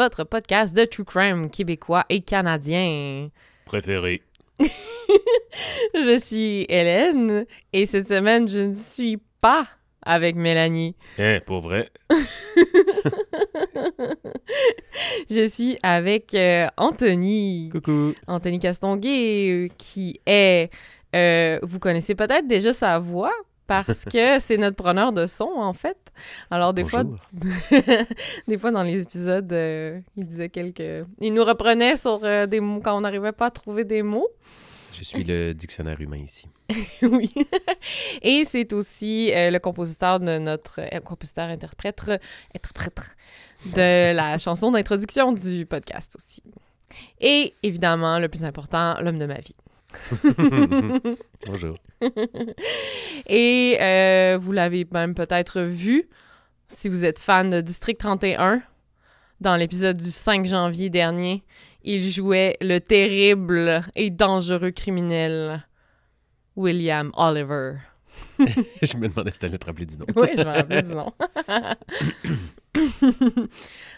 votre podcast de true crime québécois et canadien. Préféré. Je suis Hélène et cette semaine, je ne suis pas avec Mélanie. Hein, pour vrai? Je suis avec euh, Anthony. Coucou. Anthony Castonguay, euh, qui est... euh, vous connaissez peut-être déjà sa voix parce que c'est notre preneur de son, en fait. Alors, des fois, des fois, dans les épisodes, euh, il disait quelques... Il nous reprenait sur euh, des mots quand on n'arrivait pas à trouver des mots. Je suis le dictionnaire humain ici. oui. Et c'est aussi euh, le compositeur de notre... euh, compositeur-interprète... Interprète de la chanson d'introduction du podcast aussi. Et, évidemment, le plus important, l'homme de ma vie. Bonjour. Et euh, vous l'avez même peut-être vu si vous êtes fan de District 31. Dans l'épisode du 5 janvier dernier, il jouait le terrible et dangereux criminel William Oliver. je me demandais si t'allais te rappeler du nom. Oui, je me rappelle du nom.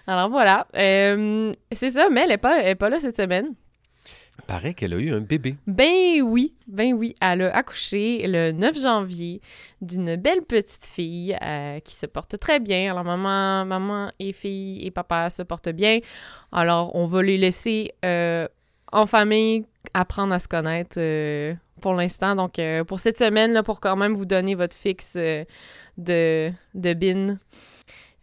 Alors voilà. Euh, c'est ça, mais elle n'est pas, elle est pas là cette semaine. Paraît qu'elle a eu un bébé. Ben oui, ben oui, elle a accouché le 9 janvier d'une belle petite fille euh, qui se porte très bien. Alors maman, maman et fille et papa se portent bien. Alors on va les laisser euh, en famille apprendre à se connaître euh, pour l'instant. Donc pour cette semaine là, pour quand même vous donner votre fixe de de bin,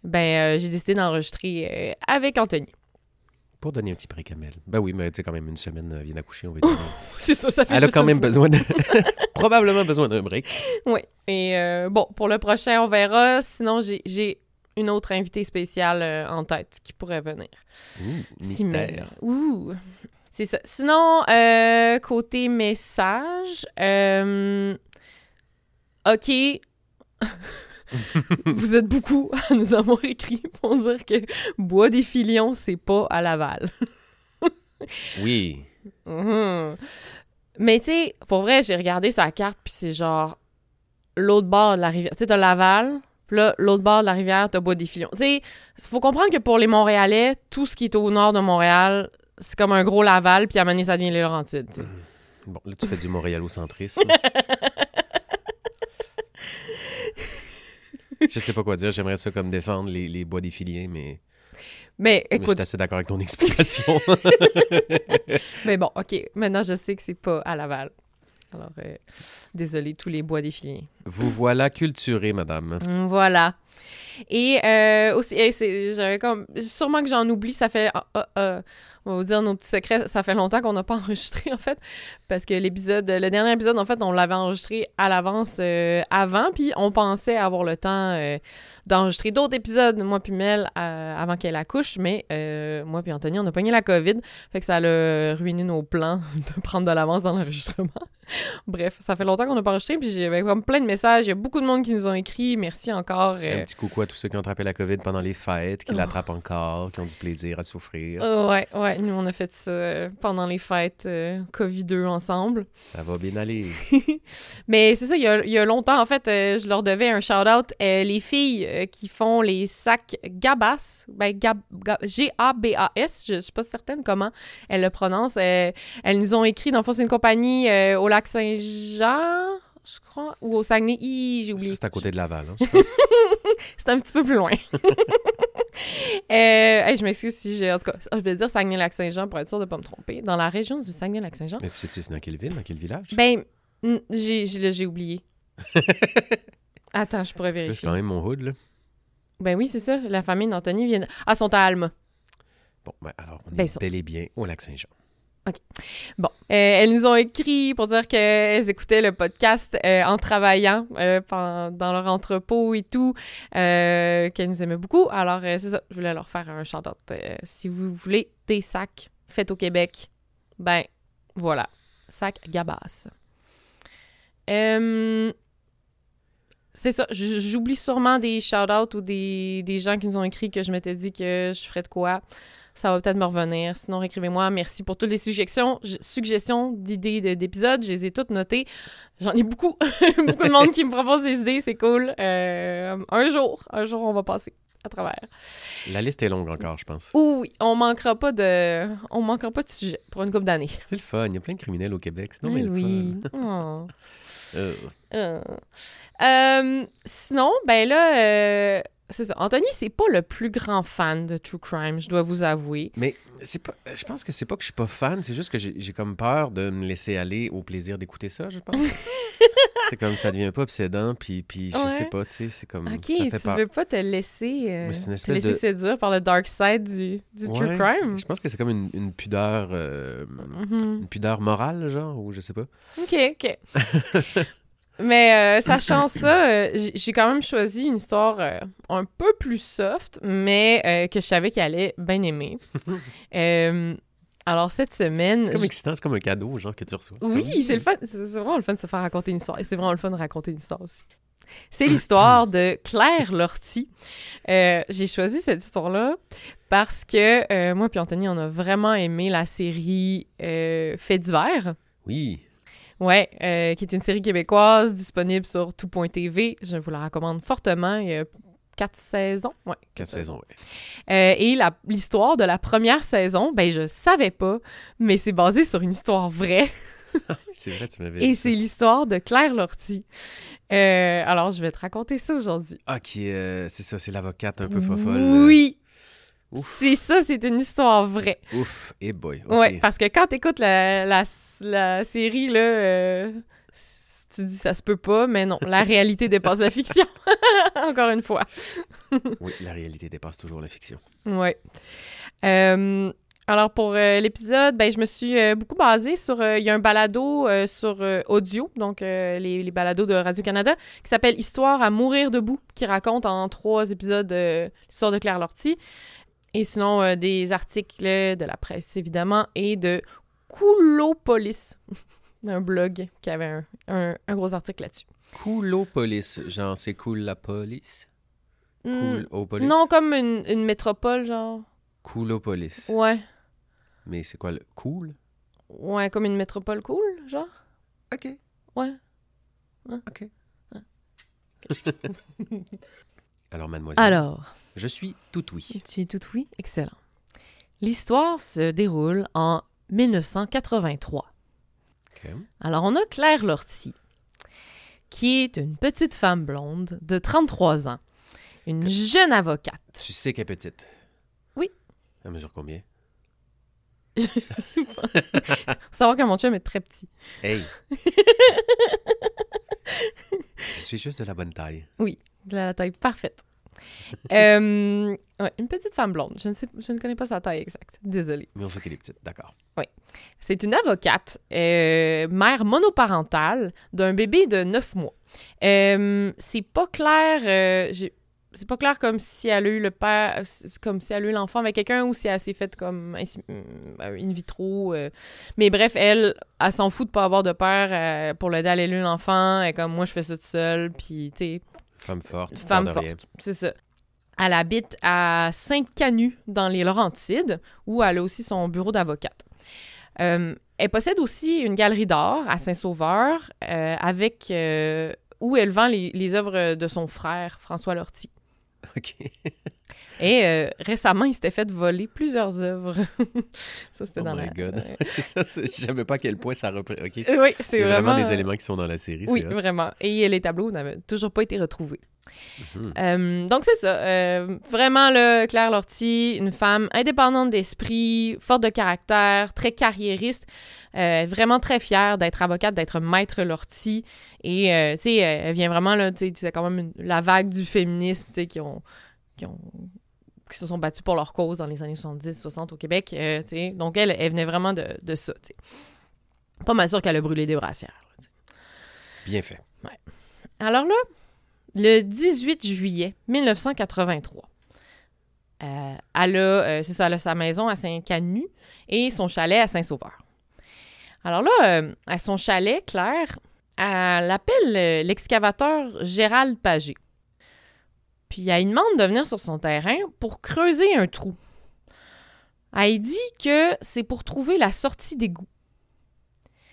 ben j'ai décidé d'enregistrer avec Anthony. Pour donner un petit break à Mel. Ben oui, mais tu sais, quand même, une semaine euh, vient d'accoucher, on va dire. C'est ça, ça fait Elle a quand même besoin de... Probablement besoin d'un break. Oui. Et euh, bon, pour le prochain, on verra. Sinon, j'ai- une autre invitée spéciale euh, en tête qui pourrait venir. Ouh, Si mystère. mais- Ouh. C'est ça. Sinon, euh, côté message, euh, OK. Vous êtes beaucoup à nous avoir écrit pour dire que Bois des Filions, c'est pas à Laval. Oui. Mhm. Mais tu sais, pour vrai, j'ai regardé sa carte, puis c'est genre l'autre bord de la rivière. Tu sais, t'as Laval, puis là, l'autre bord de la rivière, t'as Bois-des-Filions. Tu sais, faut comprendre que pour les Montréalais, tout ce qui est au nord de Montréal, c'est comme un gros Laval, puis à un moment donné, ça devient les Laurentides. Bon, là, tu fais du montréalocentrisme. je sais pas quoi dire. J'aimerais ça comme défendre les, les bois des filiers, mais, Mais mais je écoute, suis assez d'accord avec ton explication. mais bon, OK, maintenant, je sais que c'est pas à Laval. Alors, euh, désolé, tous les bois défilés. Vous voilà culturé, madame. Mm, Voilà. Et euh, aussi, j'avais comme. Sûrement que j'en oublie, ça fait. ah, ah, ah, on va vous dire nos petits secrets, ça fait longtemps qu'on n'a pas enregistré, en fait. Parce que l'épisode, le dernier épisode, en fait, on l'avait enregistré à l'avance euh, avant, puis on pensait avoir le temps euh, d'enregistrer d'autres épisodes, moi puis Mel, euh, avant qu'elle accouche, mais moi puis Anthony, on a pogné la COVID, fait que ça a ruiné nos plans de prendre de l'avance dans l'enregistrement. Bref, ça fait longtemps qu'on n'a pas enregistré, puis j'avais comme plein de messages, il y a beaucoup de monde qui nous ont écrit, merci encore. Un petit coucou à tous ceux qui ont attrapé la COVID pendant les fêtes, qui l'attrapent encore, qui ont du plaisir à souffrir. Ouais, ouais, nous on a fait ça euh, pendant les fêtes euh, COVID-2 ensemble. Ça va bien aller. Mais c'est ça, il y, a, il y a longtemps, en fait, euh, je leur devais un shout-out. Euh, les filles qui font les sacs Gabas, ben, Gab- Ga- G-A-B-A-S, je suis pas certaine comment elles le prononcent. Elles nous ont écrit, dans le fond, c'est une compagnie au lac Saint-Jean, je crois, ou au Saguenay. J'ai oublié. c'est à côté de Laval, hein, je pense. C'est un petit peu plus loin. euh, hey, je m'excuse si j'ai. En tout cas, je vais dire Saguenay-Lac-Saint-Jean pour être sûr de pas me tromper. Dans la région du Saguenay-Lac-Saint-Jean. Mais tu sais-tu c'est dans quelle ville, dans quelle village? Ben, j'ai j'ai- là, j'ai oublié. Attends, je pourrais C'est vérifier. quand même mon hood, là. Ben oui, c'est ça. La famille d'Anthony vient. Ah, sont à Alma. Bon, ben alors, on Ben, est ça- bel et bien au lac Saint-Jean. Bon, elles nous ont écrit pour dire qu'elles écoutaient le podcast euh, en travaillant euh, dans leur entrepôt et tout, euh, qu'elles nous aimaient beaucoup. Alors, euh, c'est ça, je voulais leur faire un shout-out. Euh, si vous voulez des sacs faits au Québec, ben voilà, sac Gabas. Euh, c'est ça, j'oublie sûrement des shout-outs ou des, des gens qui nous ont écrit que je m'étais dit que je ferais de quoi. Ça va peut-être me revenir. Sinon, écrivez-moi. Merci pour toutes les suggestions, suggestions d'idées de- d'épisodes. Je les ai toutes notées. J'en ai beaucoup. beaucoup de monde qui me propose des idées. C'est cool. Euh, un jour, un jour, on va passer à travers. La liste est longue encore, je pense. Oui, on manquera pas de, on manquera pas de sujet pour une couple d'années. C'est le fun. Il y a plein de criminels au Québec. C'est non, mais le oui. fun. Oh. Euh, Euh. Euh, sinon, ben là, euh, c'est ça. Anthony, c'est pas le plus grand fan de True Crime, je dois vous avouer. Mais c'est pas. Je pense que c'est pas que je suis pas fan, c'est juste que j'ai comme peur de me laisser aller au plaisir d'écouter ça, je pense. c'est comme ça devient pas obsédant, puis, puis je Ouais. sais pas, tu sais, c'est comme. Ok, ça fait tu peur. veux pas te laisser, euh, te laisser de- séduire par le dark side du, du True Crime? Je pense que c'est comme une, une pudeur. euh, Mhm. Une pudeur morale, genre, ou je sais pas. Ok, ok. Mais euh, sachant ça, euh, j'ai quand même choisi une histoire euh, un peu plus soft, mais que je savais qu'elle allait bien aimer. Alors cette semaine, C'est comme excitant, c'est comme un cadeau, genre, que tu reçois. oui, c'est le fun. C'est vraiment le fun de se faire raconter une histoire. Et c'est vraiment le fun de raconter une histoire aussi. C'est l'histoire de Claire Lortie. J'ai choisi cette histoire-là parce que moi puis Anthony, on a vraiment aimé la série euh, Fait divers. Oui. Ouais, euh, qui est une série québécoise disponible sur tout.tv. Je vous la recommande fortement. Il y a quatre saisons. Ouais, Quatre saisons, ouais. Euh, et l'histoire de la première saison, ben je savais pas, mais c'est basé sur une histoire vraie. C'est vrai, tu m'avais Et c'est l'histoire de Claire Lortie. Euh, alors, je vais te raconter ça aujourd'hui. Ah, qui euh, c'est ça, c'est l'avocate un peu fofolle. Oui, c'est ça, c'est une histoire vraie. Ouf. Et boy. ok. Ouais, parce que quand t'écoutes la, la, la série, là, euh, tu dis ça se peut pas, mais non, la réalité dépasse la fiction. Encore une fois. Oui, la réalité dépasse toujours la fiction. Ouais. Euh, alors, pour euh, l'épisode, ben, je me suis euh, beaucoup basée sur... Il y a un balado sur audio, donc les, les balados de Radio-Canada, qui s'appelle Histoire à mourir debout, qui raconte en trois épisodes l'histoire de Claire Lortie. Et sinon, des articles de la presse, évidemment, et de Coulopolis, un blog qui avait un, un- un gros article là-dessus. Coulopolis. Genre, c'est cool la police? Hmm, Coulopolis? non, comme une, une métropole, genre. Coulopolis. Ouais. Mais c'est quoi le cool? Ouais, comme une métropole cool, genre. OK. Ouais. OK. Alors, mademoiselle. Alors, Je suis tout oui. tu es tout oui? Excellent. L'histoire se déroule en 1983. OK. Alors, on a Claire Lortie, qui est une petite femme blonde de 33 ans, une jeune avocate. Tu sais qu'elle est petite? Oui. Elle mesure combien? Faut savoir que mon chum est très petit. Hey! Je suis juste de la bonne taille. De la taille parfaite. Euh, ouais, une petite femme blonde. Je ne, sais, je ne connais pas sa taille exacte. Désolée. Mais on sait qu'elle est petite, d'accord. C'est une avocate, euh, mère monoparentale d'un bébé de 9 mois. Euh, c'est pas clair. euh, c'est pas clair comme si elle a eu le père, comme si elle a eu l'enfant avec quelqu'un ou si elle s'est faite comme euh, in vitro. euh. Mais bref, elle, elle s'en fout de pas avoir de père pour l'aider à élever l'enfant. Elle est comme moi, je fais ça toute seule. Puis, tu sais, Femme forte, femme forte. C'est ça. Elle habite à Sainte-Canu, dans les Laurentides, où elle a aussi son bureau d'avocate. Euh, elle possède aussi une galerie d'art à Saint-Sauveur, euh, avec euh, où elle vend les, œuvres de son frère, François Lortie. Et euh, récemment, il s'était fait voler plusieurs œuvres. ça, c'était Oh dans my la... God. C'est ça, je savais pas à quel point ça représente. OK. Oui, c'est vraiment, vraiment... des éléments qui sont dans la série. Oui, vraiment. Et les tableaux n'avaient toujours pas été retrouvés. Mhm. Euh, donc c'est ça. Euh, vraiment, là, Claire Lortie, une femme indépendante d'esprit, forte de caractère, très carriériste, euh, vraiment très fière d'être avocate, d'être maître Lortie. Et, euh, tu sais, elle vient vraiment, là, tu sais, c'est quand même une- la vague du féminisme, tu sais, qui ont, qui ont qui se sont battus pour leur cause dans les années 70-60 au Québec, euh. Donc elle, elle venait vraiment de, de ça. Pas mal sûr qu'elle a brûlé des brassières. là. Bien fait. Alors là, le 18 juillet 1983, euh, elle a, euh, ça, elle a sa maison à Saint-Canu et son chalet à Saint-Sauveur. Alors là, à son chalet, Claire, elle appelle l'excavateur Gérald Pagé. Puis elle demande de venir sur son terrain pour creuser un trou. Elle dit que c'est pour trouver la sortie d'égout.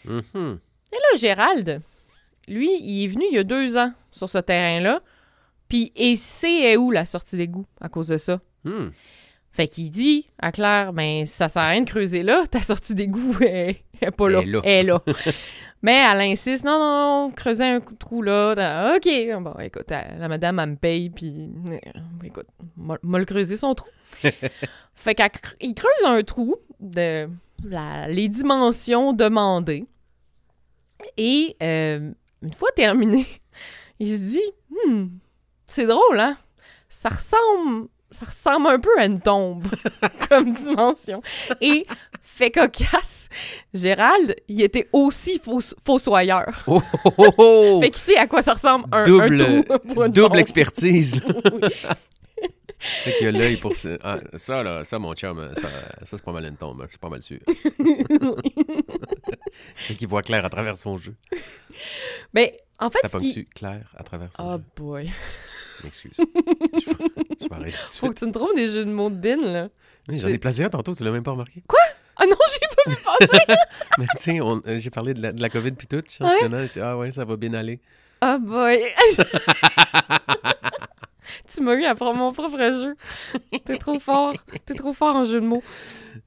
Mhm. Et là, Gérald, lui, il est venu il y a deux ans sur ce terrain-là, puis il sait où la sortie d'égout à cause de ça? Hmm. Fait qu'il dit à Claire, ben ça sert à rien de creuser là, ta sortie d'égout est, est pas là. Elle est là. Elle est là. Mais elle insiste, non, non, creuser un trou là. OK. Bon, écoute, elle- la madame, elle me paye, puis euh, écoute, m'a le creuser son trou. fait qu'il creuse un trou de la- les dimensions demandées. Et euh, une fois terminé, il se dit, hmm, c'est drôle, hein? Ça ressemble, ça ressemble un peu à une tombe comme dimension. Et fait cocasse, Gérald, il était aussi fausse- fossoyeur. Oh, oh, oh, oh! Fait qu'il sait à quoi ça ressemble un, un double, trou pour une double tombe. expertise. Oui. Fait qu'il a l'œil pour ça. Ah, ça, là, ça, mon chum, ça, ça c'est pas mal une tombe. Je suis pas mal sûr. Fait qu'il voit clair à travers son jeu. Mais en fait, T'as ce pas qui... dessus clair à travers son Oh jeu? boy. M'excuse. je, arrêter tout de Faut que tu me trouves des jeux de mots de bin, là. Oui, J'en ai placé un tantôt, tu l'as même pas remarqué. Ah non, j'ai pas vu passer! Mais tu sais, euh, j'ai parlé de la, de la COVID puis tout. Je dis, ah ouais, ça va bien aller. Oh boy! tu m'as eu à prendre mon propre jeu. T'es trop fort. T'es trop fort en jeu de mots.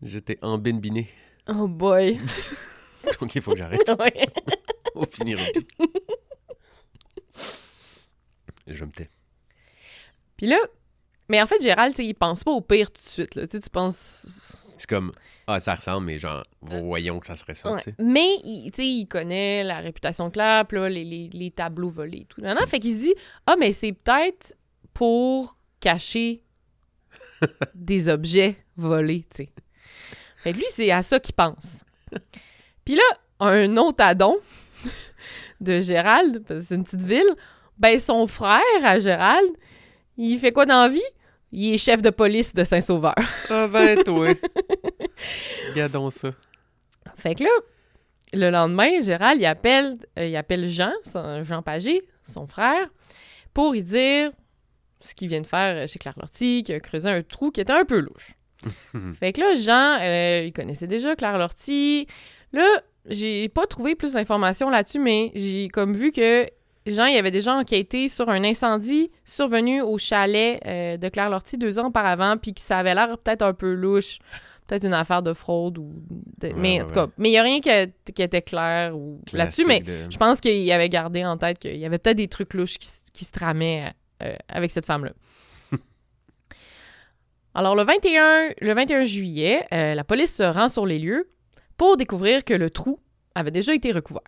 Je t'ai embinbiné. Oh boy. Donc il faut que j'arrête. Ouais. On finira. Je me tais. Puis là, mais en fait, Gérald, tu sais, il pense pas au pire tout de suite. Là. Tu sais, tu penses. C'est comme, ah, ça ressemble, mais genre, voyons que ça serait ça, Ouais. tu sais. Mais il, tu sais, il connaît la réputation de puis là, les, les- les tableaux volés et tout. Non, non, fait qu'il se dit Ah, mais c'est peut-être pour cacher des objets volés, tu sais. Fait que lui, c'est à ça qu'il pense. Puis là, un autre addon de Gérald, parce que c'est une petite ville, ben son frère à Gérald, il fait quoi dans la vie? Il est chef de police de Saint-Sauveur. Ah ben, toi. Regardons ça. Fait que là, le lendemain, Gérald, il appelle, euh, il appelle Jean, son- Jean Pagé, son frère, pour lui dire ce qu'il vient de faire chez Claire Lortie, qu'il a creusé un trou qui était un peu louche. fait que là, Jean, euh, il connaissait déjà Claire Lortie. Là, j'ai pas trouvé plus d'informations là-dessus, mais j'ai comme vu que Jean, il avait déjà enquêté sur un incendie survenu au chalet euh, de Claire Lortie deux ans auparavant, puis que ça avait l'air peut-être un peu louche, peut-être une affaire de fraude ou. de- mais en tout ouais. cas, mais il y a rien qui, qui était clair ou là-dessus, mais de- je pense qu'il avait gardé en tête qu'il y avait peut-être des trucs louches qui se tramaient euh, avec cette femme-là. Alors, le 21, le 21 juillet, euh, la police se rend sur les lieux pour découvrir que le trou avait déjà été recouvert.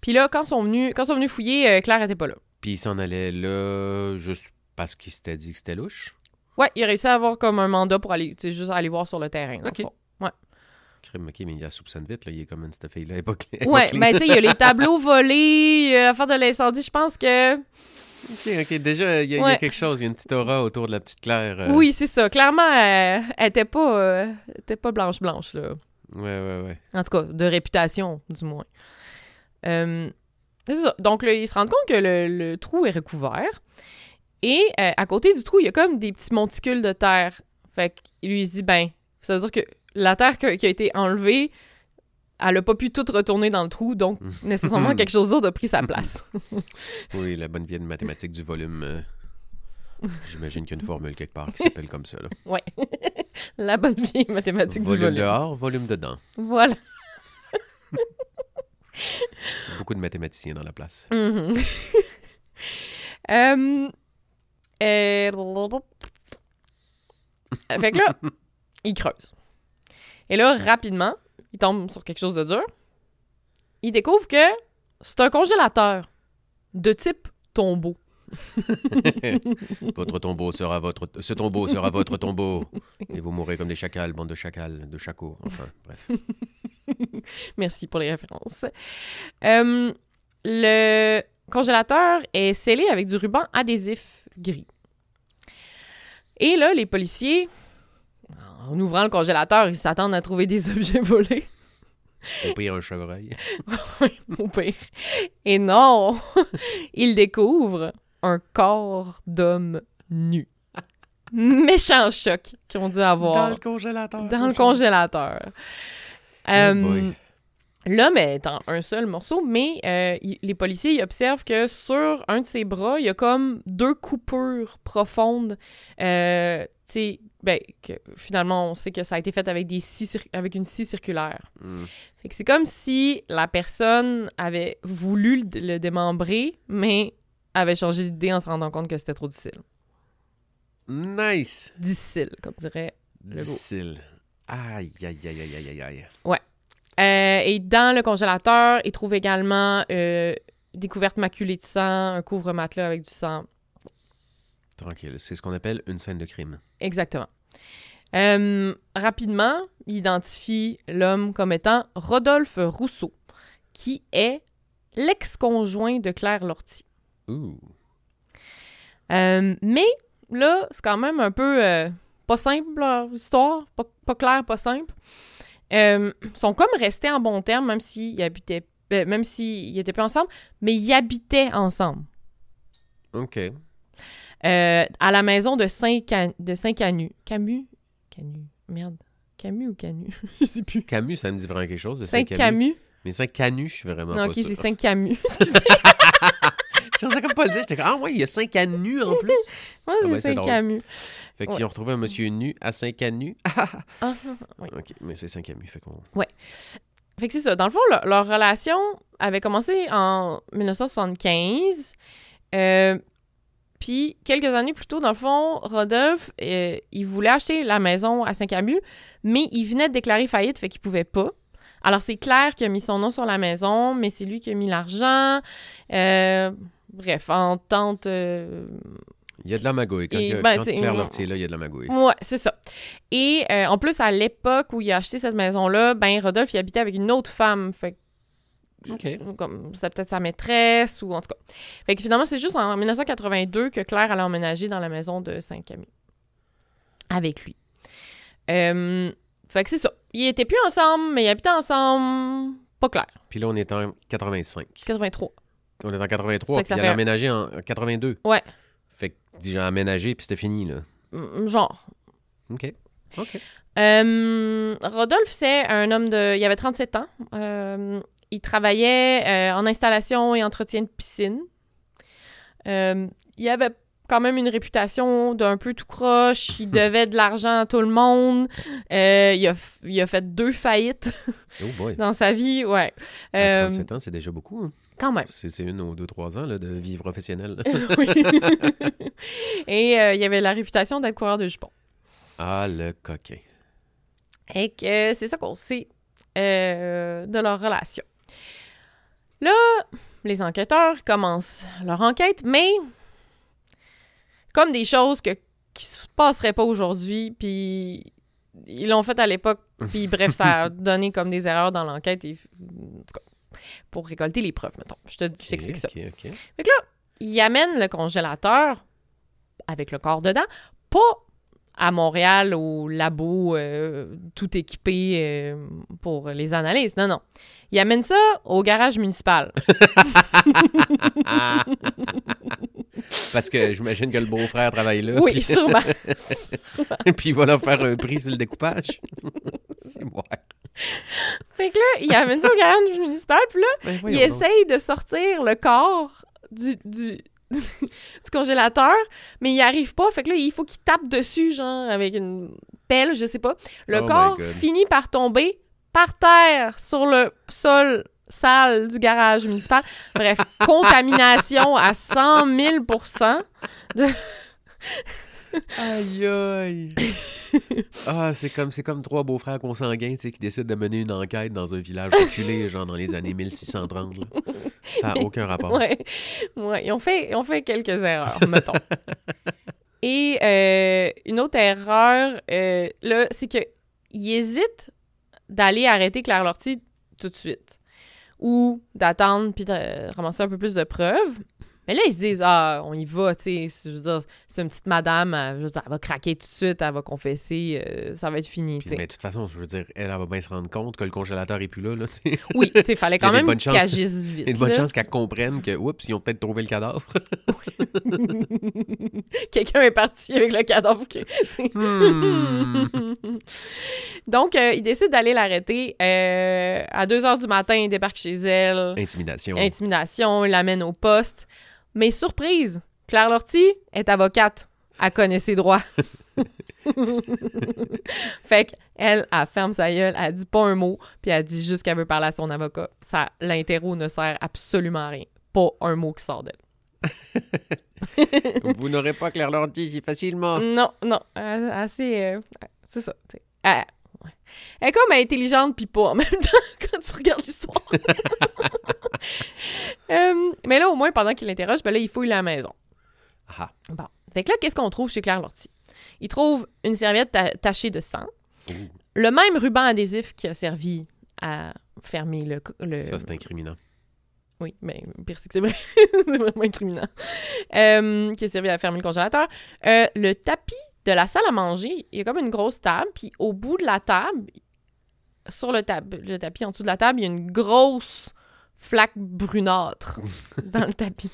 Puis là, quand ils sont venus, quand sont venus fouiller, euh, Claire était pas là. Puis il s'en allait là juste parce qu'il s'était dit que c'était louche? Ouais, il a réussi à avoir comme un mandat pour aller, tu sais, juste aller voir sur le terrain. Ok. fond. Crime, ok, mais il la soupçonne vite, là. Il est comme une cette fille-là. Elle est pas clé- Ouais, pas clean. ben tu sais, il y a les tableaux volés, l'affaire de l'incendie, je pense que... Ok, ok, déjà, il y, a- il y a Ouais. quelque chose. Il y a une petite aura autour de la petite Claire. euh, Oui, c'est ça. Clairement, elle, elle était pas, euh, elle était pas blanche-blanche, là. Ouais, ouais, ouais. En tout cas, de réputation, du moins. Euh, c'est ça. Donc, là, ils se rendent compte que le, le trou est recouvert. Et euh, à côté du trou, il y a comme des petits monticules de terre. Fait qu'il lui il se dit, ben, ça veut dire que la terre que- qui a été enlevée, elle a pas pu tout retourner dans le trou, donc nécessairement quelque chose d'autre a pris sa place. Oui, la bonne vieille mathématique du volume. euh, J'imagine qu'il y a une formule quelque part qui s'appelle comme ça. Ouais. la bonne vieille mathématique volume du volume. dehors, volume dedans. Voilà. Beaucoup de mathématiciens dans la place. Euh, Fait que là, il creuse. Et là, rapidement, il tombe sur quelque chose de dur. Il découvre que c'est un congélateur de type tombeau. Votre tombeau sera votre... Ce tombeau sera votre tombeau. Et vous mourrez comme des chacals, bande de chacals, de chacos. Enfin, bref. Merci pour les références. Euh, le congélateur est scellé avec du ruban adhésif gris. Et là, les policiers, en ouvrant le congélateur, ils s'attendent à trouver des objets volés. Au pire, un chevreuil. au pire. Et non, ils découvrent un corps d'homme nu. méchant choc qu'ils ont dû avoir Dans le congélateur. dans le congélateur. Oh Euh. L'homme est en un seul morceau, mais euh, les policiers observent que sur un de ses bras, il y a comme deux coupures profondes. Euh, tu ben, que finalement, on sait que ça a été fait avec, des scies avec une scie circulaire. Hmm. Fait que c'est comme si la personne avait voulu le, le démembrer, mais avait changé d'idée en se rendant compte que c'était trop difficile. Nice. Difficile, comme dirait Le beau. Aïe, aïe, aïe, aïe, aïe, aïe, aïe. Euh, et dans le congélateur, il trouve également euh, des couvertes maculées de sang, un couvre-matelas avec du sang. Tranquille. C'est ce qu'on appelle une scène de crime. Exactement. Euh, rapidement, il identifie l'homme comme étant Rodolphe Rousseau, qui est l'ex-conjoint de Claire Lortie. Ouh. Euh, mais là, c'est quand même un peu pas simple leur histoire, pas, pas clair, pas simple. Euh, ils sont comme restés en bon terme, même s'ils habitaient, euh, même s'ils étaient plus ensemble, mais ils habitaient ensemble. OK. Euh, à la maison de Saint-Canu. De Saint-Canu. Camus? Canu. Merde. Camus ou Canu? Je sais plus. Camus, ça me dit vraiment quelque chose de Saint-Camus. Saint-Camus. Mais Saint-Canu, je suis vraiment Non, pas ok, sûr. c'est Saint-Camus. Je pensais comme pas le dire. J'étais comme, ah ouais, il y a Saint-Canu en plus. Moi, Ah c'est drôle. Saint-Camus. Fait qu'ils Ouais. ont retrouvé un monsieur nu à Saint-Canu. Ah, ah, oui. OK, mais c'est Saint-Camus. Fait qu'on... Fait que c'est ça. Dans le fond, leur, leur relation avait commencé en 1975. Euh, puis, quelques années plus tôt, dans le fond, Rodolphe, euh, il voulait acheter la maison à Saint-Camus, mais il venait de déclarer faillite, fait qu'il pouvait pas. Alors, c'est Claire qui a mis son nom sur la maison, mais c'est lui qui a mis l'argent. Euh, bref, entente... euh, Il y a de la magouille. Quand, Et, il a- ben, quand Claire Lortier là, il y a de la magouille. Ouais, c'est ça. Et euh, en plus, à l'époque où il a acheté cette maison-là, ben Rodolphe, il habitait avec une autre femme. Fait comme c'était peut-être sa maîtresse ou en tout cas. Fait que finalement, c'est juste en 1982 que Claire allait emménager dans la maison de Saint-Camille. Avec lui. Euh, fait que c'est ça. Ils étaient plus ensemble, mais ils habitaient ensemble. Pas clair. Puis là, on est en 85. 83. On est en 83, Fait que puis il fait- a aménagé en 82. Ouais. Que j'ai aménagé, puis c'était fini, là. Mm, Genre. OK. OK. Euh, Rodolphe, c'est un homme de... Il avait 37 ans. Euh, il travaillait euh, en installation et entretien de piscine. Il avait quand même une réputation d'un peu tout croche. Il devait de l'argent à tout le monde. Euh, il, a, f- il a fait deux faillites Oh boy. dans sa vie. Ouais. À Euh, 37 ans, c'est déjà beaucoup. hein. Quand même. C'est une ou deux, trois ans là, de vie professionnelle. oui. et euh, il avait la réputation d'être coureur de jupons. ah, le coquin. Et que c'est ça qu'on sait euh, de leur relation. Là, les enquêteurs commencent leur enquête, mais comme des choses que, qui se passeraient pas aujourd'hui, puis ils l'ont fait à l'époque, puis bref, ça a donné comme des erreurs dans l'enquête, et, en tout cas, pour récolter les preuves, mettons. Je te je t'explique ça. OK, OK. Ils amènent le congélateur avec le corps dedans, pas à Montréal au labo euh, tout équipé euh, pour les analyses. Non, non. Ils amènent ça au garage municipal. Parce que j'imagine que le beau-frère travaille là. oui, puis- sûrement. puis il va leur faire un prix sur le découpage. c'est moi. Fait que là, ils amènent ça au garage municipal, puis là, Ben, donc. essayent de sortir le corps du, du, du congélateur, mais ils n'y arrivent pas. Fait que là, il faut qu'ils tapent dessus, genre, avec une pelle, je sais pas. Le Oh corps finit par tomber par terre sur le sol sale du garage municipal. Bref, contamination à 100 000 Aïe, aïe. ah, c'est comme, c'est comme trois beaux-frères consanguins qui décident de mener une enquête dans un village reculé, genre dans les années 1630. là. Ça n'a aucun rapport. Ouais, ouais, ils ont fait, ils ont fait quelques erreurs, mettons. Et euh, une autre erreur, euh, là, c'est que ils hésitent d'aller arrêter Claire Lortie tout de suite ou d'attendre puis de ramasser un peu plus de preuves. Mais là, ils se disent, ah, on y va, tu sais. Je veux dire, c'est une petite madame, elle, je veux dire, elle va craquer tout de suite, elle va confesser, euh, ça va être fini, Puis, mais de toute façon, je veux dire, elle, elle va bien se rendre compte que le congélateur est plus là. là. Oui, fallait Il a quand même qu'ils chances. agissent Il y a vite. une bonne chance qu'elle comprenne que, oups, ils ont peut-être trouvé le cadavre. Quelqu'un est parti avec le cadavre. Hmm. Donc, euh, il décide d'aller l'arrêter. Euh, à 2 heures du matin, il débarque chez elle. Intimidation. Intimidation, il l'amène au poste. Mais surprise, Claire Lortie est avocate. Elle connaît ses droits. fait qu'elle, elle ferme sa gueule, elle dit pas un mot, puis elle dit juste qu'elle veut parler à son avocat. Ça, l'interro ne sert absolument à rien. Pas un mot qui sort d'elle. Vous n'aurez pas Claire Lortie si facilement. Non, non, euh, assez... euh, c'est ça. Elle, ouais. Elle est comme intelligente puis pas en même temps quand tu regardes l'histoire. Euh, mais là, au moins, pendant qu'il l'interroge, ben là, il fouille la maison. Ah. Bon. Fait que là, qu'est-ce qu'on trouve chez Claire Lortie? Il trouve une serviette ta- tachée de sang, Ouh. le même ruban adhésif qui a servi à fermer le... le... Ça, c'est incriminant. Oui, mais pire, c'est que c'est vrai. c'est vraiment incriminant. Euh, qui a servi à fermer le congélateur. Euh, le tapis de la salle à manger, il y a comme une grosse table, puis au bout de la table, sur le, tab le tapis, en dessous de la table, il y a une grosse flaque brunâtre dans le tapis.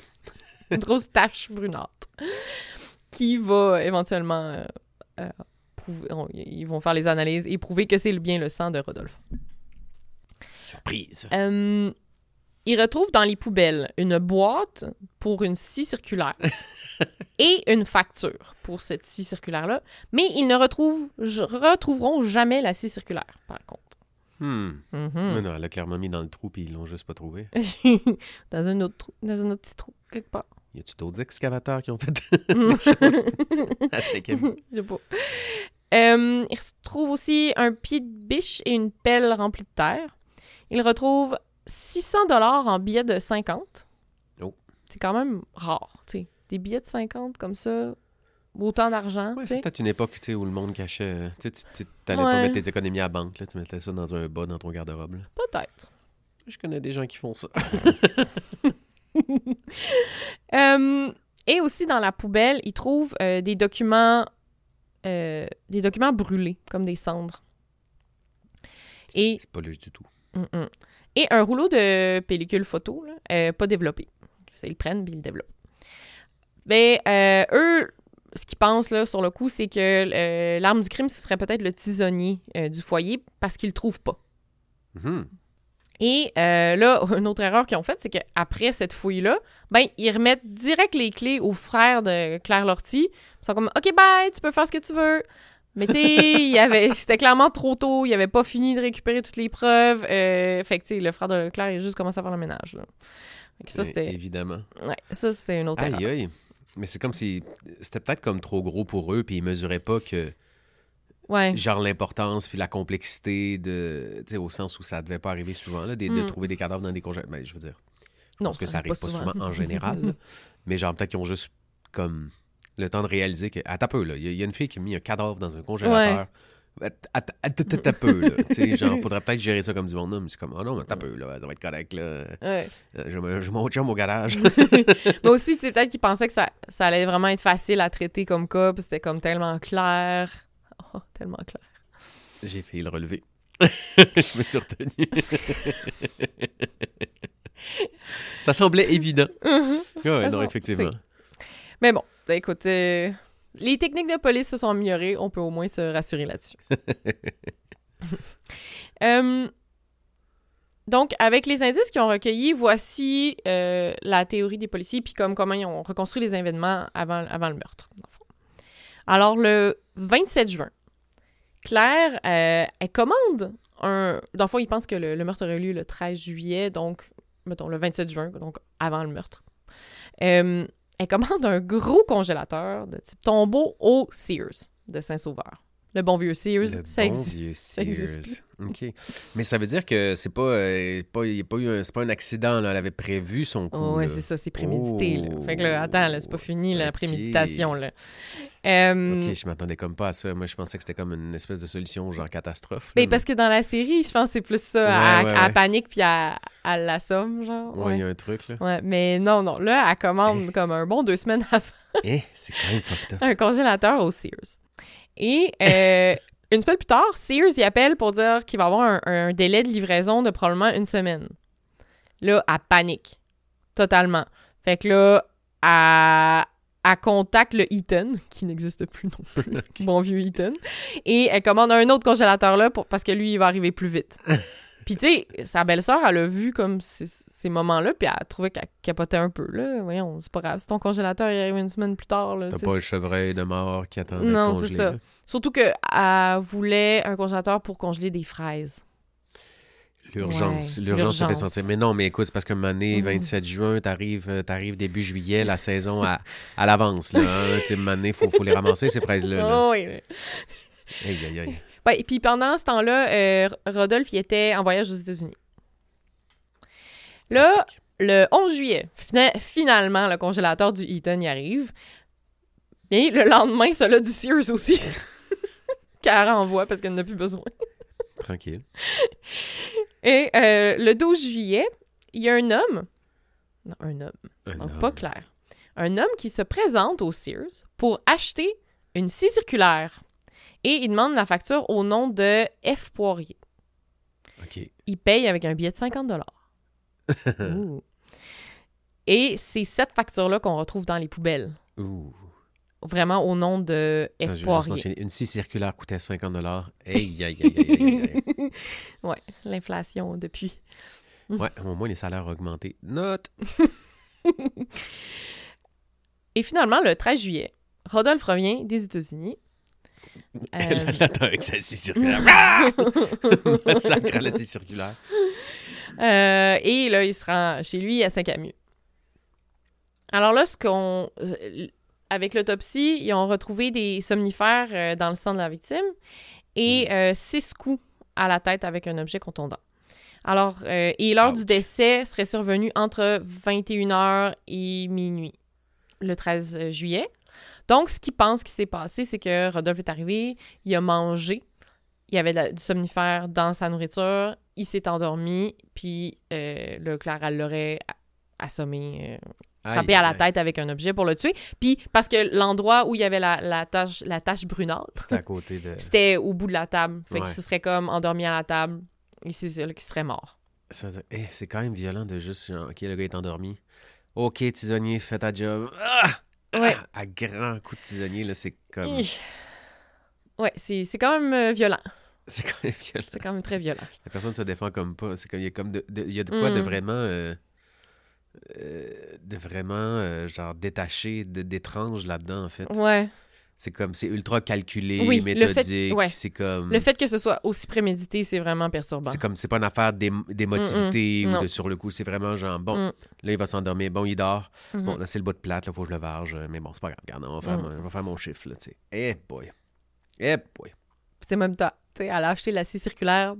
Une grosse tache brunâtre qui va éventuellement euh, euh, prouver... on- ils vont faire les analyses et prouver que c'est bien le sang de Rodolphe. Surprise. Euh, il retrouve dans les poubelles une boîte pour une scie circulaire et une facture pour cette scie circulaire-là, mais ils ne retrouvent, retrouveront jamais la scie circulaire, par contre. Hmm. Mhm. Non, non, elle l'a clairement mis dans le trou puis ils l'ont juste pas trouvé. dans, un autre trou, dans un autre petit trou, quelque part. Y a-tu d'autres excavateurs qui ont fait Mhm. à cinquième? Je sais pas. Euh, il retrouve aussi un pied de biche et une pelle remplie de terre. Il retrouve 600 dollars en billets de 50. Oh. C'est quand même rare, tu sais. Des billets de 50 comme ça, autant d'argent, Ouais, c'est peut-être une époque où le monde cachait. euh, Tu Ouais. pas mettre tes économies à la banque, là, tu mettais ça dans un bas dans ton garde-robe. Peut-être. Je connais des gens qui font ça. Euh, et aussi dans la poubelle, il trouve euh, des documents euh, des documents brûlés, comme des cendres. Et C'est pas louche du tout. Mm-mm. Et un rouleau de pellicule photo, là, euh, pas développé. Ils le prennent puis ils le développent. Mais eux, ce qu'ils pensent là, sur le coup, c'est que l'arme du crime, ce serait peut-être le tisonnier du foyer parce qu'ils le trouvent pas. Mhm. Et euh, là, une autre erreur qu'ils ont faite, c'est qu'après cette fouille-là, ben, ils remettent direct les clés aux frères de Claire Lortie. Ils sont comme OK, bye, tu peux faire ce que tu veux. Mais tu sais, c'était clairement trop tôt, il avait pas fini de récupérer toutes les preuves. euh, fait que tu sais, le frère de Claire, il a juste commencé à faire le ménage. Là. Fait que ça, c'était. Évidemment. Ouais, ça, c'était une autre Aïe, erreur. aïe. Mais c'est comme si. C'était peut-être comme trop gros pour eux, puis ils mesuraient pas que. Ouais. Genre l'importance puis la complexité de. Tu sais, au sens où ça devait pas arriver souvent, là, de, de Mm. trouver des cadavres dans des congés. Mais je veux dire. Non, parce que ça arrive pas souvent, en général. mais genre, peut-être qu'ils ont juste comme le temps de réaliser que. Un peu, là. Il y, a- il y a une fille qui a mis un cadavre dans un congélateur. Att- un peu, là. Tu sais, genre, faudrait peut-être gérer ça comme du monde, mais c'est comme, oh non, mais un peu, là. Ça va être correct, là. Ouais. Je je mets mon chum au garage. Mais aussi, tu sais, peut-être qu'ils pensaient que ça, ça allait vraiment être facile à traiter comme cas, puis c'était comme tellement clair. Oh, tellement clair. J'ai failli le relever. je me suis retenu. ça semblait évident. Ouais, Ça non, effectivement. Mais bon, ben, écoute, euh, les techniques de police se sont améliorées, on peut au moins se rassurer là-dessus. Euh, donc, avec les indices qu'ils ont recueillis, voici euh, la théorie des policiers, puis comme comment ils ont reconstruit les événements avant, avant le meurtre. Alors, le 27 juin, Claire, euh, elle commande un... Dans le fond, ils pensent que le, le meurtre aurait eu lieu le 13 juillet, donc, mettons, le 27 juin, donc avant le meurtre. Euh, elle commande un gros congélateur de type tombeau au Sears de Saint-Sauveur. Le bon vieux Sears, Le ça bon existe. vieux existe Sears. OK. Mais ça veut dire que c'est pas, euh, pas, y a pas eu un, pas un accident, là. Elle avait prévu son coup. Oh, ouais, c'est ça, c'est prémédité. là. Oh. Fait que là, attends, là, c'est pas fini, la préméditation. Là. Euh, Ok, je m'attendais comme pas à ça. Moi, je pensais que c'était comme une espèce de solution, genre catastrophe. mais- parce que dans la série, je pense que c'est plus ça, Ouais, à, ouais, à ouais. panique puis à, à l'assomme, genre. Ouais, il y a un truc, là. Ouais, mais non, non. Là, elle commande comme un bon deux semaines avant Eh, c'est quand même fucked up. un congélateur au Sears. Et euh, une semaine plus tard, Sears y appelle pour dire qu'il va avoir un, un délai de livraison de probablement une semaine. Là, elle panique. Totalement. Fait que là, elle, elle contacte le Eaton, qui n'existe plus non plus. Bon vieux Eaton. Et elle commande un autre congélateur là pour, parce que lui, il va arriver plus vite. Puis tu sais, sa belle-sœur, elle a vu comme ces, moments-là, puis elle a trouvé qu'elle capotait un peu. Là, voyons, c'est pas grave. Si ton congélateur il arrive une semaine plus tard, T'as pas le chevreuil de mort qui attend Non, c'est ça. là. Surtout qu'elle voulait un congélateur pour congeler des fraises. L'urgence. Ouais, L'urgence se fait sentir. Mais non, mais écoute, c'est parce que Mhm. 27 juin, t'arrives, euh, t'arrives début juillet, la saison à, à l'avance. Là, hein. Il faut, faut les ramasser, ces fraises-là. là. Oh, oui, oui. Aïe, aïe, aïe. Ouais, et puis pendant ce temps-là, euh, Rodolphe il était en voyage aux États-Unis. Là, Pratique. le 11 juillet, fina- finalement, le congélateur du Eaton y arrive. Et le lendemain, celui du Sears aussi. Qu'elle renvoie parce qu'elle n'a plus besoin. Tranquille. Et euh, le 12 juillet, il y a un homme. Non, un homme. Un Donc, homme. pas clair. Un homme qui se présente au Sears pour acheter une scie circulaire. Et il demande la facture au nom de F. Poirier. OK. Il paye avec un billet de 50 Ouh. Et c'est cette facture-là qu'on retrouve dans les poubelles. Ouh. Vraiment au nom de F. Poirier. une scie circulaire coûtait 50 Aïe, aïe, aïe, aïe, aïe, ouais, l'inflation depuis. Ouais, au moins, les salaires ont augmenté. Note. Et finalement, le 13 juillet, Rodolphe revient des États-Unis. Euh, Elle l'attend avec sa scie circulaire. Massacre la scie circulaire. Euh, et là, il se rend chez lui à Saint-Camus. Alors là, ce qu'on. Avec l'autopsie, ils ont retrouvé des somnifères euh, dans le sang de la victime et euh, six coups à la tête avec un objet contondant. Alors, euh, et l'heure du décès serait survenue entre 21h et minuit, le 13 juillet. Donc, ce qu'il pense qui s'est passé, c'est que Rodolphe est arrivé, il a mangé, il y avait la- du somnifère dans sa nourriture, il s'est endormi, puis euh, le elle l'aurait assommé, euh, frappé Aïe, à la aïe. tête avec un objet pour le tuer. Puis parce que l'endroit où il y avait la, la, tache, la tache brunâtre, C'était de. au bout de la table. Fait ce serait comme endormi à la table, et c'est ça là, qui serait mort. Ça veut dire, eh, c'est quand même violent de juste, genre, OK, le gars est endormi. OK, tisonnier, fais ta job. Ah! Ouais. Ah! À grands coups de tisonnier, là, c'est comme. Ouais, c'est c'est quand même euh, violent. C'est quand même violent. C'est quand même très violent. La personne se défend comme pas. C'est comme, il y a comme de, de- il y a de quoi de Mm. vraiment. euh, euh, de vraiment, euh, genre, détaché, d'étrange là-dedans, en fait. Ouais. C'est comme, c'est ultra calculé, Oui, le fait- méthodique. ouais. C'est comme. Le fait que ce soit aussi prémédité, c'est vraiment perturbant. C'est comme, c'est pas une affaire d'ém- d'émotivité Mm, mm, ou de sur le coup. C'est vraiment genre, bon, Mm. là, il va s'endormir. Bon, il dort. Mhm. Bon, là, c'est le bout de plate, là, faut que je le varge. Mais bon, c'est pas grave. Regarde, on va faire, Mm. mon, on va faire mon chiffre, là, tu sais. Eh boy. Eh boy. C'est même temps. Tu sais, elle a acheté la scie circulaire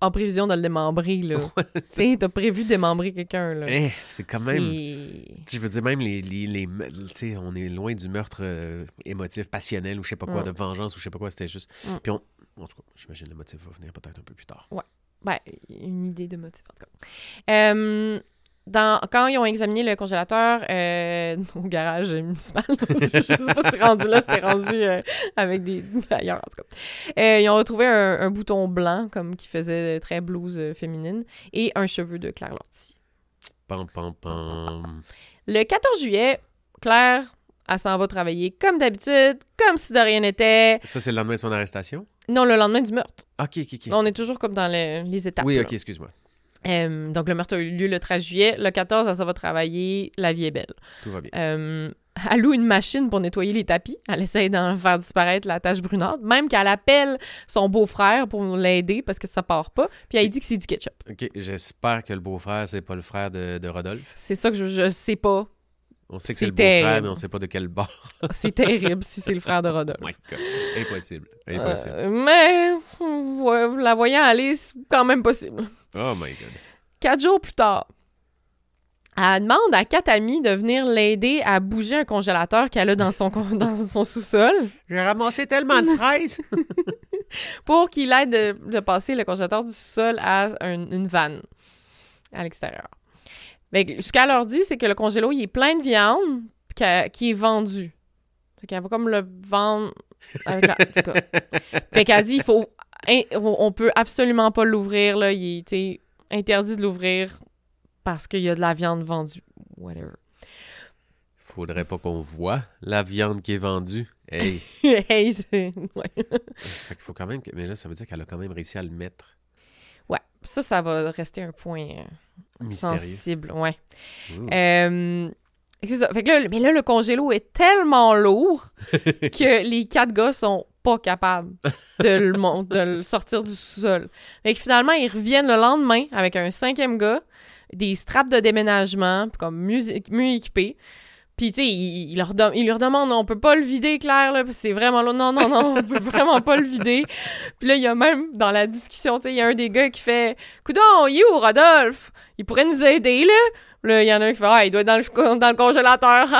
en prévision de le démembrer, là. Ouais, tu sais, t'as prévu de démembrer quelqu'un, là. eh, c'est quand même. Je veux dire, même les. les, tu sais, on est loin du meurtre euh, émotif, passionnel ou je sais pas quoi, Mm. de vengeance ou je sais pas quoi, c'était juste. Mm. Puis on. En tout cas, j'imagine le motif va venir peut-être un peu plus tard. Ben, une idée de motif, en tout cas. Euh, dans, quand ils ont examiné le congélateur euh, au garage municipal, je sais pas si rendu là, c'était rendu euh, avec des... ailleurs, en tout cas. Euh, ils ont retrouvé un, un bouton blanc, comme qui faisait très blouse féminine, et un cheveu de Claire Lortie. Pam, pam, pam. Le 14 juillet, Claire, elle s'en va travailler comme d'habitude, comme si de rien n'était. Ça, c'est le lendemain de son arrestation? Non, le lendemain du meurtre. Ok, ok, ok. On est toujours comme dans le- les étapes. oui, ok, excuse-moi. Euh, donc, le meurtre a eu lieu le 13 juillet. Le 14, elle s'en va travailler. La vie est belle. Tout va bien. Euh, elle loue une machine pour nettoyer les tapis. Elle essaye d'en faire disparaître la tache brunante. Même qu'elle appelle son beau-frère pour l'aider parce que ça part pas. Puis elle dit que c'est du ketchup. Ok, j'espère que le beau-frère, c'est pas le frère de, de Rodolphe. C'est ça que je, je sais pas. On sait que c'est C'est le beau-frère, mais on sait pas de quel bord. C'est terrible si c'est le frère de Rodolphe. Oh my God. Impossible. Impossible. Euh, mais la voyant aller, c'est quand même possible. Oh my God. Quatre jours plus tard, elle demande à quatre amis de venir l'aider à bouger un congélateur qu'elle a dans son, con- dans son sous-sol J'ai ramassé tellement de fraises. pour qu'il aide de, de passer le congélateur du sous-sol à un- une vanne à l'extérieur. Fait que Ce qu'elle leur dit, c'est que le congélo, il est plein de viande qui est vendu. Fait qu'elle va comme le vendre avec la... en tout cas. Fait qu'elle dit, il faut... On peut absolument pas l'ouvrir, là. Il est, interdit de l'ouvrir parce qu'il y a de la viande vendue. Whatever. Faudrait pas qu'on voit la viande qui est vendue. Hey. hey, c'est... Ouais. fait qu'il faut quand même. Mais là, ça veut dire qu'elle a quand même réussi à le mettre ouais. Ça, ça va rester un point euh, sensible. Ouais. Euh, c'est ça. Fait que là, mais là, le congélo est tellement lourd que les quatre gars sont pas capables de le, de le sortir du sous-sol. Fait que finalement, ils reviennent le lendemain avec un cinquième gars, des straps de déménagement, puis comme mieux, mieux équipés. Puis, tu sais, ils leur ils leur demandent, on peut pas le vider, Claire, là, c'est vraiment là, non, non, non, on peut vraiment pas le vider. Puis là, il y a même, dans la discussion, tu sais, il y a un des gars qui fait, Coudon, il est où, Rodolphe? Il pourrait nous aider, là? Là, il y en a un qui fait, ah, il doit être dans le, dans le congélateur.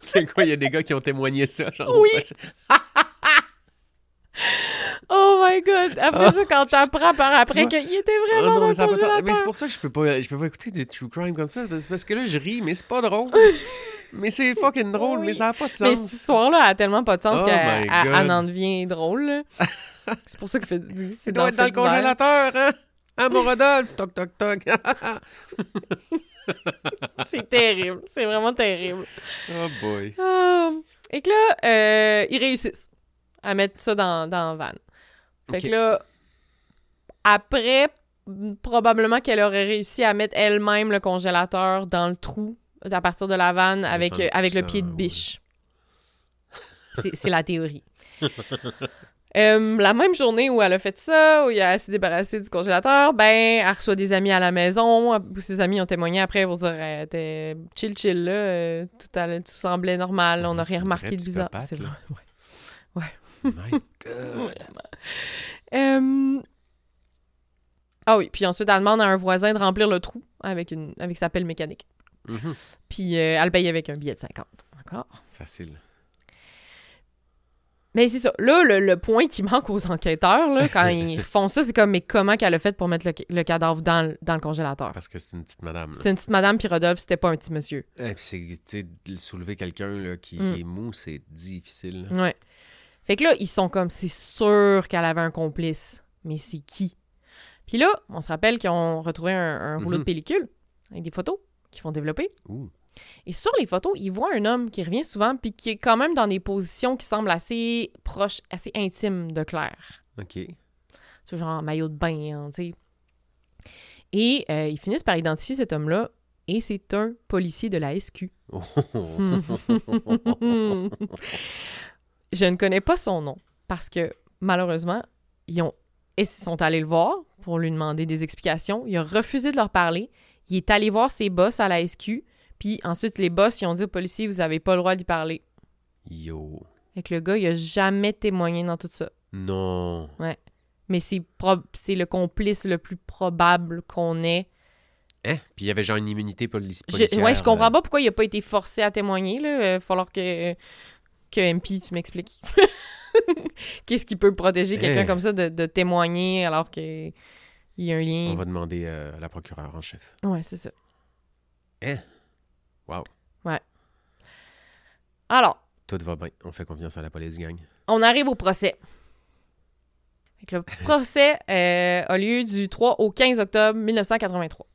c'est quoi, il y a des gars qui ont témoigné ça, genre. Oui. oh my god! Après ça, quand t'apprends par après qu'il était Ah vraiment non, dans mais, le. Mais c'est pour ça que je peux pas, je peux pas écouter du true crime comme ça. C'est parce que là, je ris, mais c'est pas drôle. mais c'est fucking drôle, Oui. mais ça a pas de Mais sens. cette histoire-là a tellement pas de sens Oh qu'elle en devient drôle. c'est pour ça qu'il fait. C'est doit être dans le congélateur, hein? Hein, mon Rodolphe? Toc, toc, toc. C'est terrible. C'est vraiment terrible. oh boy. Ah. Et que là, euh, ils réussissent à mettre ça dans, dans van. Fait que là, après, probablement qu'elle aurait réussi à mettre elle-même le congélateur dans le trou à partir de la vanne avec, euh, avec le pied de ouais. biche. C'est c'est la théorie. Euh, la même journée où elle a fait ça, où il a s'est débarrassé du congélateur, ben, elle reçoit des amis à la maison. Ses amis ont témoigné après pour dire euh, t'es chill chill là, euh, tout, allait- tout semblait normal, on n'a rien remarqué de bizarre. C'est vrai. My God. Euh, Ah oui, puis ensuite elle demande à un voisin de remplir le trou avec une avec sa pelle mécanique. Mhm. Puis euh, elle paye avec un billet de 50. D'accord? Facile. Mais c'est ça. Là, le, le point qui manque aux enquêteurs, là, quand ils font ça, c'est comme, mais comment qu'elle a fait pour mettre le, le cadavre dans, le- dans le congélateur? Parce que c'est une petite madame. C'est une petite madame, puis Rodolphe, c'était pas un petit monsieur. Et puis c'est, tu sais, de soulever quelqu'un là, qui, Mm. est mou, c'est difficile. là. Ouais. Fait que là, ils sont comme, c'est sûr qu'elle avait un complice. Mais c'est qui? Puis là, on se rappelle qu'ils ont retrouvé un, un rouleau de Mhm. pellicule avec des photos qu'ils font développer. Et sur les photos, ils voient un homme qui revient souvent, puis qui est quand même dans des positions qui semblent assez proches, assez intimes de Claire. OK. C'est genre en maillot de bain, hein, tu sais. Et euh, ils finissent par identifier cet homme-là, et c'est un policier de la SQ. Je ne connais pas son nom, parce que malheureusement, ils, ont, ils sont allés le voir pour lui demander des explications. Il a refusé de leur parler. Il est allé voir ses boss à la SQ, puis ensuite les boss ils ont dit au policier Vous avez pas le droit d'y parler. Yo. Fait que le gars, il a jamais témoigné dans tout ça. Non. Mais c'est prob- c'est le complice le plus probable qu'on ait Hein? Puis il y avait genre une immunité poli- Je, policière. ouais, je comprends là. pas pourquoi il a pas été forcé à témoigner. Il va falloir que, que MP, tu m'expliques. Qu'est-ce qui peut protéger quelqu'un Eh. comme ça de, de témoigner alors qu'il y a un On lien? va demander euh, à la procureure en chef. Ouais, c'est ça. Hein? Wow. Alors, Tout va bien. On fait confiance à la police gang. on arrive au procès. Fait que le procès euh, a lieu du 3 au 15 octobre 1983.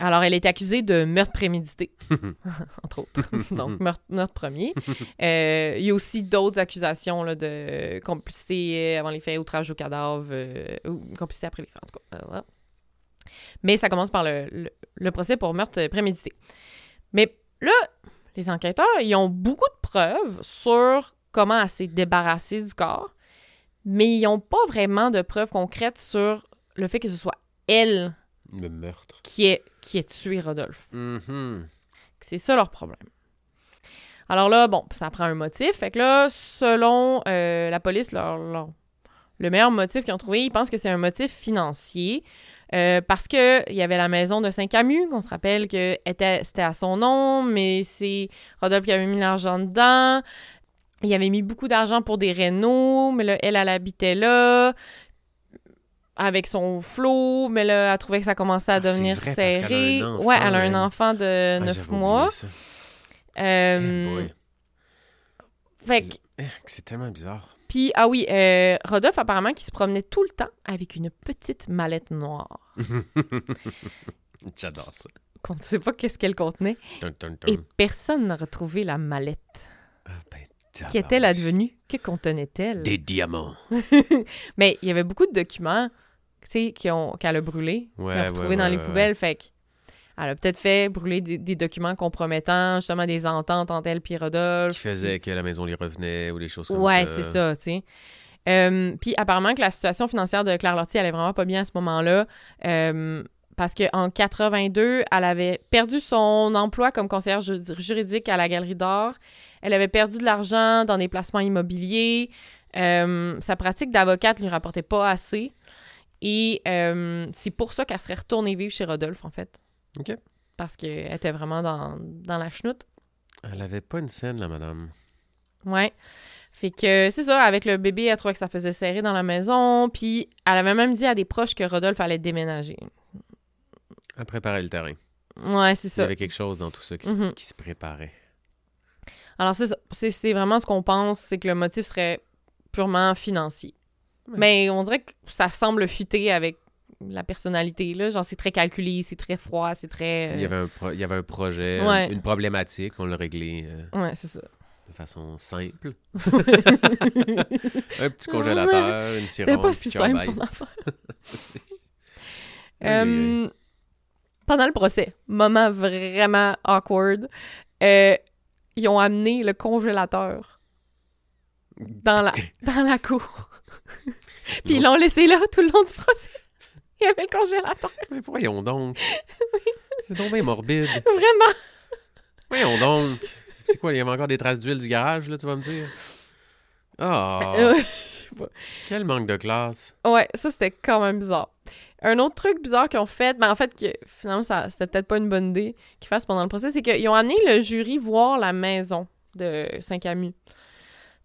Alors, elle est accusée de meurtre prémédité, entre autres. Donc, meurtre, meurtre premier. Euh, il y a aussi d'autres accusations là, de complicité avant les faits, outrage au cadavre, euh, ou complicité après les faits, en tout cas. Voilà. Mais ça commence par le, le- le procès pour meurtre prémédité. Mais là, les enquêteurs, ils ont beaucoup de preuves sur comment elle s'est débarrassée du corps, mais ils n'ont pas vraiment de preuves concrètes sur le fait que ce soit elle Le meurtre. qui, est, qui ait tué Rodolphe. Mhm. C'est ça leur problème. Alors là, bon, ça prend un motif. Fait que là, selon euh, la police, leur, leur- le meilleur motif qu'ils ont trouvé, ils pensent que c'est un motif financier. euh, parce que il y avait la maison de Saint-Camus, qu'on se rappelle que était, c'était à son nom, mais c'est Rodolphe qui avait mis l'argent dedans. Il avait mis beaucoup d'argent pour des rénaux, mais là, elle, elle habitait là avec son flot, mais là, elle trouvait que ça commençait à Ah, devenir vrai, serré. enfant, ouais, elle a un elle. enfant de Ah, 9 j'avais mois. Euh, Eh fait que- Eh, C'est tellement bizarre. puis, ah oui, euh, Rodolphe, apparemment, qui se promenait tout le temps avec une petite mallette noire. J'adore ça. Qu'on ne sait pas qu'est-ce qu'elle contenait. Et personne n'a retrouvé la mallette. Ah, ben, Qu'est-elle advenue? Que contenait-elle? Des diamants. Mais il y avait beaucoup de documents, tu sais, qui ont- qu'elle a brûlés, Ouais, qu'elle a ouais, retrouvés dans ouais, les ouais, poubelles. Fait que elle a peut-être fait brûler des, des documents compromettants, justement des ententes entre elle et Rodolphe. Qui faisait que la maison lui revenait ou des choses comme Ouais, ça. c'est ça, tu sais. Euh, puis apparemment que la situation financière de Claire Lortie allait vraiment pas bien à ce moment-là. euh, parce qu'en 82, elle avait perdu son emploi comme conseillère ju- juridique à la Galerie d'Art. Elle avait perdu de l'argent dans des placements immobiliers. Euh, sa pratique d'avocate lui rapportait pas assez. Et euh, c'est pour ça qu'elle serait retournée vivre chez Rodolphe, en fait. OK. Parce qu'elle était vraiment dans, dans la chenoute. Elle avait pas une scène, là, madame. Ouais. Fait que c'est ça, avec le bébé, elle trouvait que ça faisait serrer dans la maison. Puis elle avait même dit à des proches que Rodolphe allait déménager. Elle préparait le terrain. Ouais, c'est Il y ça. avait quelque chose dans tout ça qui, se- Mhm. qui se préparait. Alors ça. C'est vraiment ce qu'on pense, c'est que le motif serait purement financier. Ouais. Mais on dirait que ça semble fuiter avec la personnalité, là. Genre, c'est très calculé, c'est très froid, c'est très... Il, y euh, avait un pro- il y avait un projet, Ouais. une, problématique, on l'a réglé euh, Ouais, c'est ça. de façon simple. un petit congélateur, une C'était sirop, pas si simple, son affaire. Euh, pendant le procès, moment vraiment awkward, euh, ils ont amené le congélateur dans la, dans la cour. Puis ils l'ont laissé là tout le long du procès. Il y avait le congélateur. Mais voyons donc. C'est donc bien morbide. Vraiment. Voyons donc. C'est quoi, il y avait encore des traces d'huile du garage, là, tu vas me dire? Ah, Euh, quel manque de classe. ouais, ça c'était quand même bizarre. Un autre truc bizarre qu'ils ont fait, ben en fait, que finalement, ça, c'était peut-être pas une bonne idée qu'ils fassent pendant le procès, c'est qu'ils ont amené le jury voir la maison de Saint-Camus.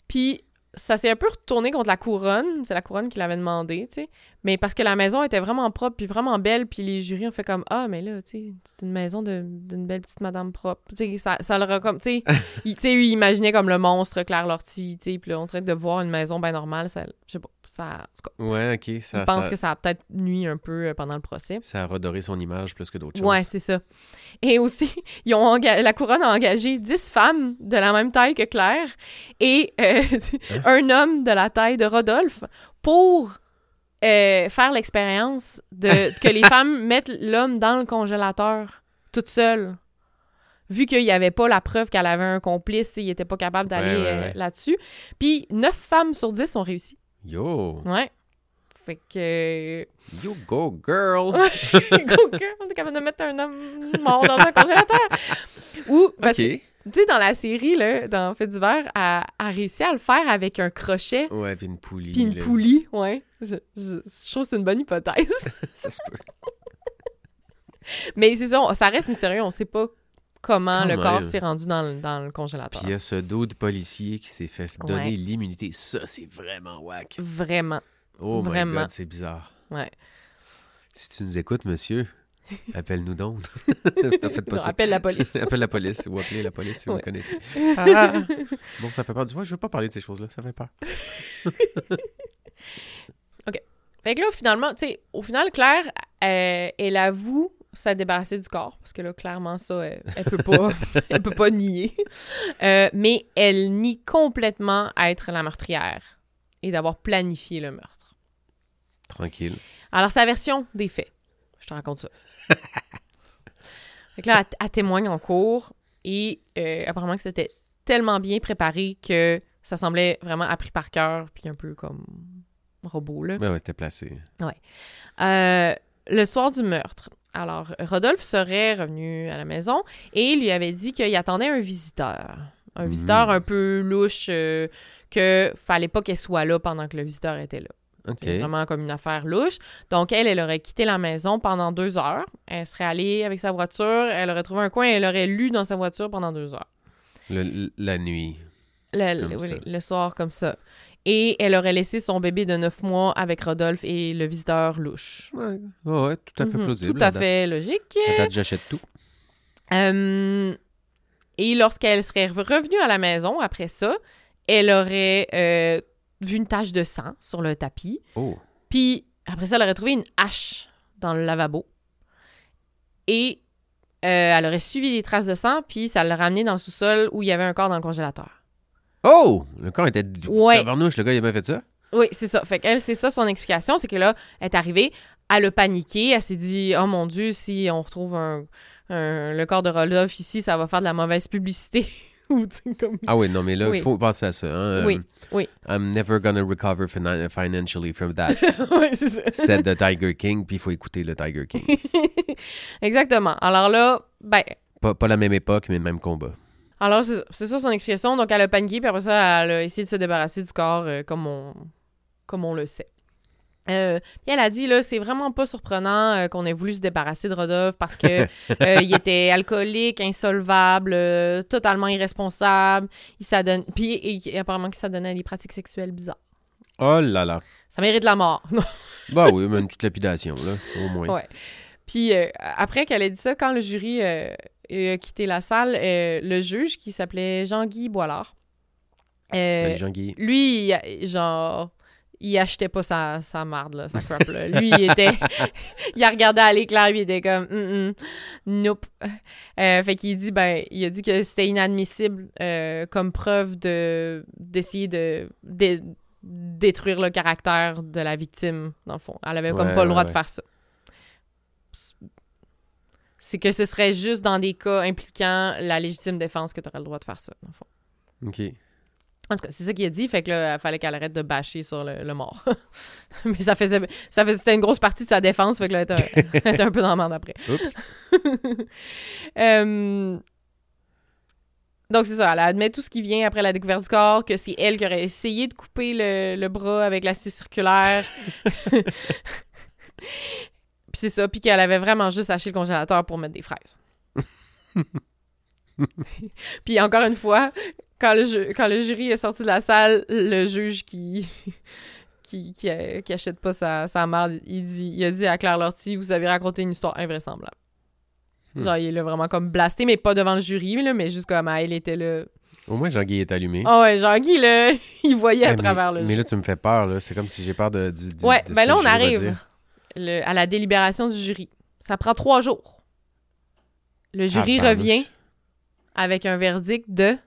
Puis ça s'est un peu retourné contre la couronne. C'est la couronne qui l'avait demandé, tu sais. Mais parce que la maison était vraiment propre puis vraiment belle, puis les jurys ont fait comme Ah, mais là, tu sais, c'est une maison d'une belle petite madame propre. Tu sais, ça, ça leur a comme. Tu sais, ils- imaginaient comme le monstre Claire Lortie, tu sais. Puis là, on dirait que de voir une maison bien normale, ça. Je sais pas. Ça, Ouais, ok. Ça, je pense ça, que ça a peut-être nuit un peu euh, pendant le procès. ça a redoré son image plus que d'autres Ouais, choses. c'est ça. Et aussi, ils ont enga- la couronne a engagé 10 femmes de la même taille que Claire et euh, Hein? un homme de la taille de Rodolphe pour euh, faire l'expérience de que les femmes mettent l'homme dans le congélateur toute seule. Vu qu'il n'y avait pas la preuve qu'elle avait un complice, il n'était pas capable d'aller Ouais, ouais, euh, là-dessus. Puis 9 femmes sur 10 ont réussi. Yo, Ouais. Fait que. you go girl. Go girl, on est capable de mettre un homme mort dans un congélateur. Ou, parce. Tu sais, dans la série, là, dans Fait d'hiver, elle a réussi à le faire avec un crochet Ouais, puis une poulie. puis une là. poulie. Ouais. Je, je- je trouve que c'est une bonne hypothèse. Ça se peut. Mais c'est ça, on- ça reste mystérieux. On sait pas comment Quand le corps s'est rendu dans le, dans le congélateur. Puis il y a ce dos de policier qui s'est fait donner Ouais. l'immunité. Ça, c'est vraiment whack. Vraiment. Oh my Vraiment. god, c'est bizarre. Ouais. Si tu nous écoutes, monsieur, appelle-nous donc. T'as fait pas Non, ça. appelle la police. Appelle la police ou appelez la police si vous Ouais. le connaissez. Ah! Bon, ça fait peur. Du vois, je veux pas parler de ces choses-là. Ça fait peur. Fait que là, finalement, tu sais, au final, Claire, euh, elle avoue s'être débarrassée du corps, parce que là, clairement, ça, elle, elle peut pas, elle peut pas nier. Euh, mais elle nie complètement être la meurtrière et d'avoir planifié le meurtre. Tranquille. Alors, sa version des faits. Je te raconte ça. fait que là, elle, elle témoigne en cours et euh, apparemment que c'était tellement bien préparé que ça semblait vraiment appris par cœur, puis un peu comme robot, là. Ouais, ouais, c'était placé. Euh, le soir du meurtre, alors Rodolphe serait revenu à la maison et lui avait dit qu'il attendait un visiteur. Un visiteur un peu louche, euh, que fallait pas qu'elle soit là pendant que le visiteur était là. C'est vraiment comme une affaire louche. Donc, elle, elle aurait quitté la maison pendant deux heures. Elle serait allée avec sa voiture, elle aurait trouvé un coin et elle aurait lu dans sa voiture pendant deux heures. Le- la nuit. Le, oui, le soir, comme ça. Et elle aurait laissé son bébé de neuf mois avec Rodolphe et le visiteur louche. Ouais, tout à fait Mhm, plausible. Tout à date. fait logique. J'achète tout. Euh, et lorsqu'elle serait revenue à la maison après ça, elle aurait euh, vu une tache de sang sur le tapis. Oh. Puis après ça, elle aurait trouvé une hache dans le lavabo. Et euh, elle aurait suivi les traces de sang, puis ça l'aurait ramené dans le sous-sol où il y avait un corps dans le congélateur. Oh! Le corps était... Ouais. Tabarnouche, le gars, il a bien fait ça? Oui, c'est ça. Fait qu'elle, c'est ça son explication, c'est que là, elle est arrivée, elle a paniqué, elle s'est dit « Oh mon Dieu, si on retrouve un, un- le corps de Rodolphe ici, ça va faire de la mauvaise publicité. » comme... Ah oui, non, mais là, il Oui. faut penser à ça. Hein? Oui, Um, oui. I'm never gonna recover fina- financially from that. oui, c'est ça. Said the Tiger King, puis il faut écouter le Tiger King. Exactement. Alors là, ben, pas, pas la même époque, mais le même combat. Alors, c'est c'est ça son explication. Donc, elle a paniqué, puis après ça, elle a essayé de se débarrasser du corps euh, comme, on, comme on le sait. Euh, puis elle a dit, là, c'est vraiment pas surprenant euh, qu'on ait voulu se débarrasser de Rodolphe parce que euh, il était alcoolique, insolvable, totalement irresponsable. Il s'adonne... Puis, et- et apparemment qu'il s'adonnait à des pratiques sexuelles bizarres. Oh là là. Ça mérite la mort. Bah oui, mais une petite lapidation, là, au moins. Ouais. Puis après qu'elle ait dit ça, quand le jury a quitté la salle, le juge, qui s'appelait Jean-Guy Boilard, Salut Jean-Guy. lui, genre, il achetait pas sa, sa marde, là, sa crap, là. Lui, il était... il a regardé à l'éclair, puis il était comme... Mm, mm, nope. Euh, fait qu'il dit, ben, il a dit que c'était inadmissible euh, comme preuve de d'essayer de, de détruire le caractère de la victime, dans le fond. Elle avait comme pas le droit ouais, de faire ça. C'est que ce serait juste dans des cas impliquant la légitime défense que tu aurais le droit de faire ça, dans le fond. OK. En tout cas, c'est ça qu'il a dit, fait que là, il fallait qu'elle arrête de bâcher sur le, le mort. Mais ça faisait, ça faisait, c'était une grosse partie de sa défense, fait que là, elle était, elle était un peu dans la merde après. Oups. Euh, Donc, c'est ça, elle admet tout ce qui vient après la découverte du corps, que c'est elle qui aurait essayé de couper le, le bras avec la scie circulaire. puis c'est ça, puis qu'elle avait vraiment juste acheté le congélateur pour mettre des fraises. puis encore une fois, quand le, ju- quand le jury est sorti de la salle, le juge qui... Qui, qui, euh, qui achète pas sa, sa marde, il, dit, il a dit à Claire Lortie, vous avez raconté une histoire invraisemblable. Hmm. Genre, il l'a vraiment comme blasté, mais pas devant le jury, là, mais juste comme ah, elle était là. Au moins, Jean-Guy est allumé. Ah ouais, Jean-Guy, là, il voyait à Eh, mais- travers le Mais là, tu me fais peur, là. C'est comme si j'ai peur de, du, du- Ouais, de ben là, on arrive le- à la délibération du jury. Ça prend trois jours. Le jury revient avec un verdict de...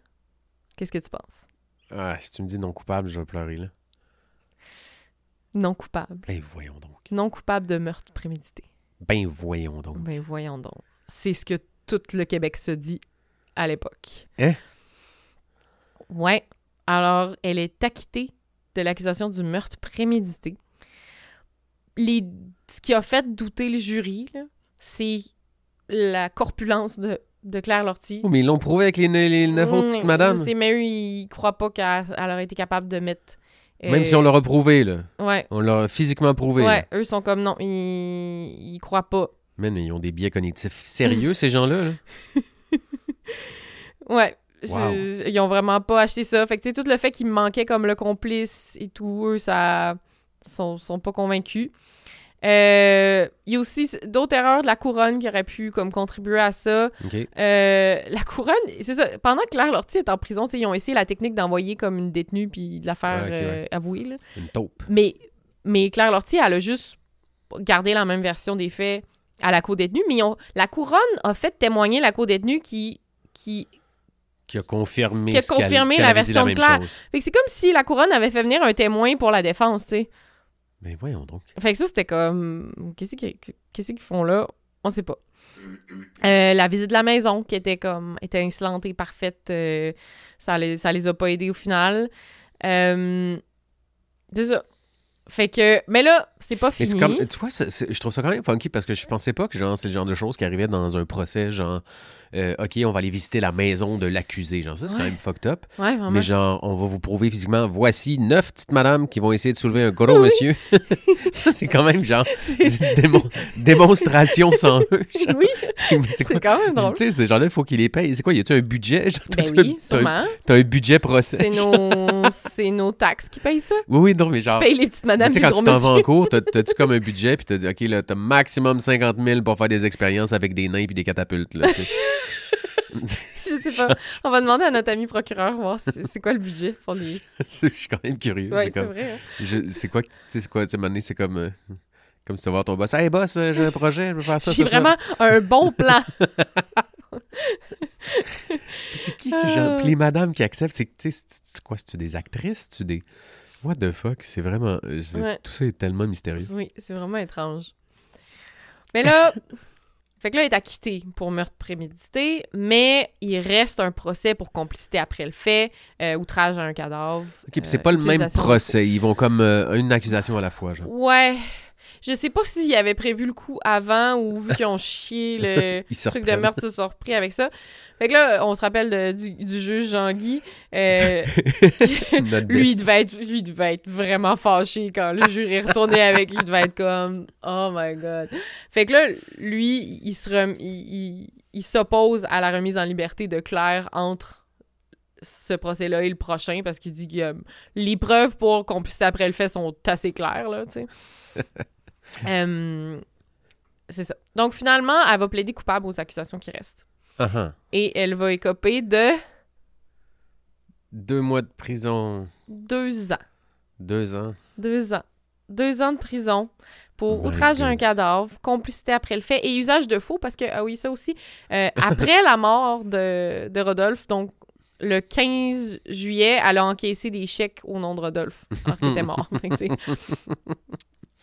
Qu'est-ce que tu penses? Ah, si tu me dis non coupable, je vais pleurer, là. Non coupable. Ben, voyons donc. Non coupable de meurtre prémédité. Ben, voyons donc. Ben voyons donc. C'est ce que tout le Québec se dit à l'époque. Hein? Ouais. Alors, elle est acquittée de l'accusation du meurtre prémédité. Les... Ce qui a fait douter le jury, c'est la corpulence de, de Claire Lortie. Oh, mais ils l'ont prouvé avec les, les neuf autres petites Mm, madames. Je sais, mais eux, ils croient pas qu'elle elle aurait été capable de mettre... euh, Même si on l'a prouvé, là. Ouais. On l'a physiquement prouvé. Ouais, là. eux sont comme non, ils, ils croient pas. Man, mais ils ont des biais cognitifs sérieux, ces gens-là. là. Ouais. Wow. Ils ont vraiment pas acheté ça. Fait que, tu sais, tout le fait qu'il me manquait comme le complice et tout, eux, ça. sont, sont pas convaincus. Euh, Il y a aussi d'autres erreurs de la couronne qui auraient pu comme contribuer à ça. Euh, la couronne, c'est ça. Pendant que Claire Lortie est en prison, ils ont essayé la technique d'envoyer comme une détenue puis de la faire ouais. euh, avouer. là. Une taupe. Mais, mais Claire Lortie, elle a juste gardé la même version des faits à la co-détenue. Mais ont- la couronne a fait témoigner la co-détenue qui, qui Qui a confirmé, Qui a confirmé la version de Claire. chose. Fait que c'est comme si la couronne avait fait venir un témoin pour la défense, tu sais. Mais voyons donc. Fait que ça, c'était comme... Qu'est-ce qu'ils qu'est-ce qu'ils font là? On sait pas. Euh, la visite de la maison, qui était comme étincelante et parfaite, euh, ça, les, ça les a pas aidés au final. Euh, c'est ça. Fait que, mais là, c'est pas fini. comme, tu vois, je trouve ça quand même funky parce que je pensais pas que genre c'est le genre de choses qui arrivait dans un procès, genre, euh, ok, on va aller visiter la maison de l'accusé, genre ça c'est quand même fucked up. Ouais, vraiment. Mais genre, on va vous prouver physiquement, voici neuf petites madames qui vont essayer de soulever un gros monsieur. ça c'est quand même genre démon- démonstration sans eux. genre. Oui, C'est quand même drôle. Tu sais, ces gens-là, il faut qu'ils les payent. C'est quoi, y a-tu un budget? Genre, Ben oui, t'as un- sûrement. T'as un budget procès? C'est nos... taxes qui payent ça. Oui, oui, non, mais genre. Payent les petites madames Tu sais, quand tu t'en vas en cours, t'as- t'as-tu comme un budget, puis t'as dit, OK, là, t'as maximum 50 000 pour faire des expériences avec des nains puis des catapultes, là, tu sais. Je sais pas. On va demander à notre ami procureur voir c'est quoi le budget pour les... je suis quand même curieux. Ouais, c'est comme, vrai. hein. c'est quoi, tu sais, c'est quoi, tu sais, c'est comme, euh, comme si tu vas voir ton boss, hey boss, euh, j'ai un projet, je veux faire ça, J'ai ça. vraiment un bon plan. C'est qui ces gens? Puis les madames qui acceptent, c'est, quoi, c'est-tu des actrices? tu des. What the fuck? C'est vraiment. euh, Ouais. Tout ça est tellement mystérieux. Oui, c'est vraiment étrange. Mais là, fait que là, il est acquitté pour meurtre prémédité, mais il reste un procès pour complicité après le fait, euh, outrage à un cadavre. OK, puis c'est euh, pas le même procès. Ils vont comme euh, une accusation à la fois, genre. Ouais. Je sais pas s'ils avaient prévu le coup avant ou vu qu'ils ont chié le truc de meurtre, ils se sont repris avec ça. Fait que là, on se rappelle de- du, du juge Jean-Guy. euh, lui, il devait, être, lui, il devait être vraiment fâché quand le jury est retourné avec lui. Il devait être comme « Oh my God ». Fait que là, lui, il se rem- il, il- il s'oppose à la remise en liberté de Claire entre ce procès-là et le prochain parce qu'il dit que euh, les preuves pour qu'on puisse après le fait sont assez claires, là, tu sais. Euh, c'est ça. Donc, finalement, elle va plaider coupable aux accusations qui restent. Ah. Et elle va écoper de Deux mois de prison, deux ans. deux ans. Deux ans. Deux ans de prison pour My outrage à un cadavre, complicité après le fait et usage de faux, parce que, ah oui, ça aussi, euh, après la mort de, de Rodolphe, donc le 15 juillet, elle a encaissé des chèques au nom de Rodolphe, alors qu'il était mort.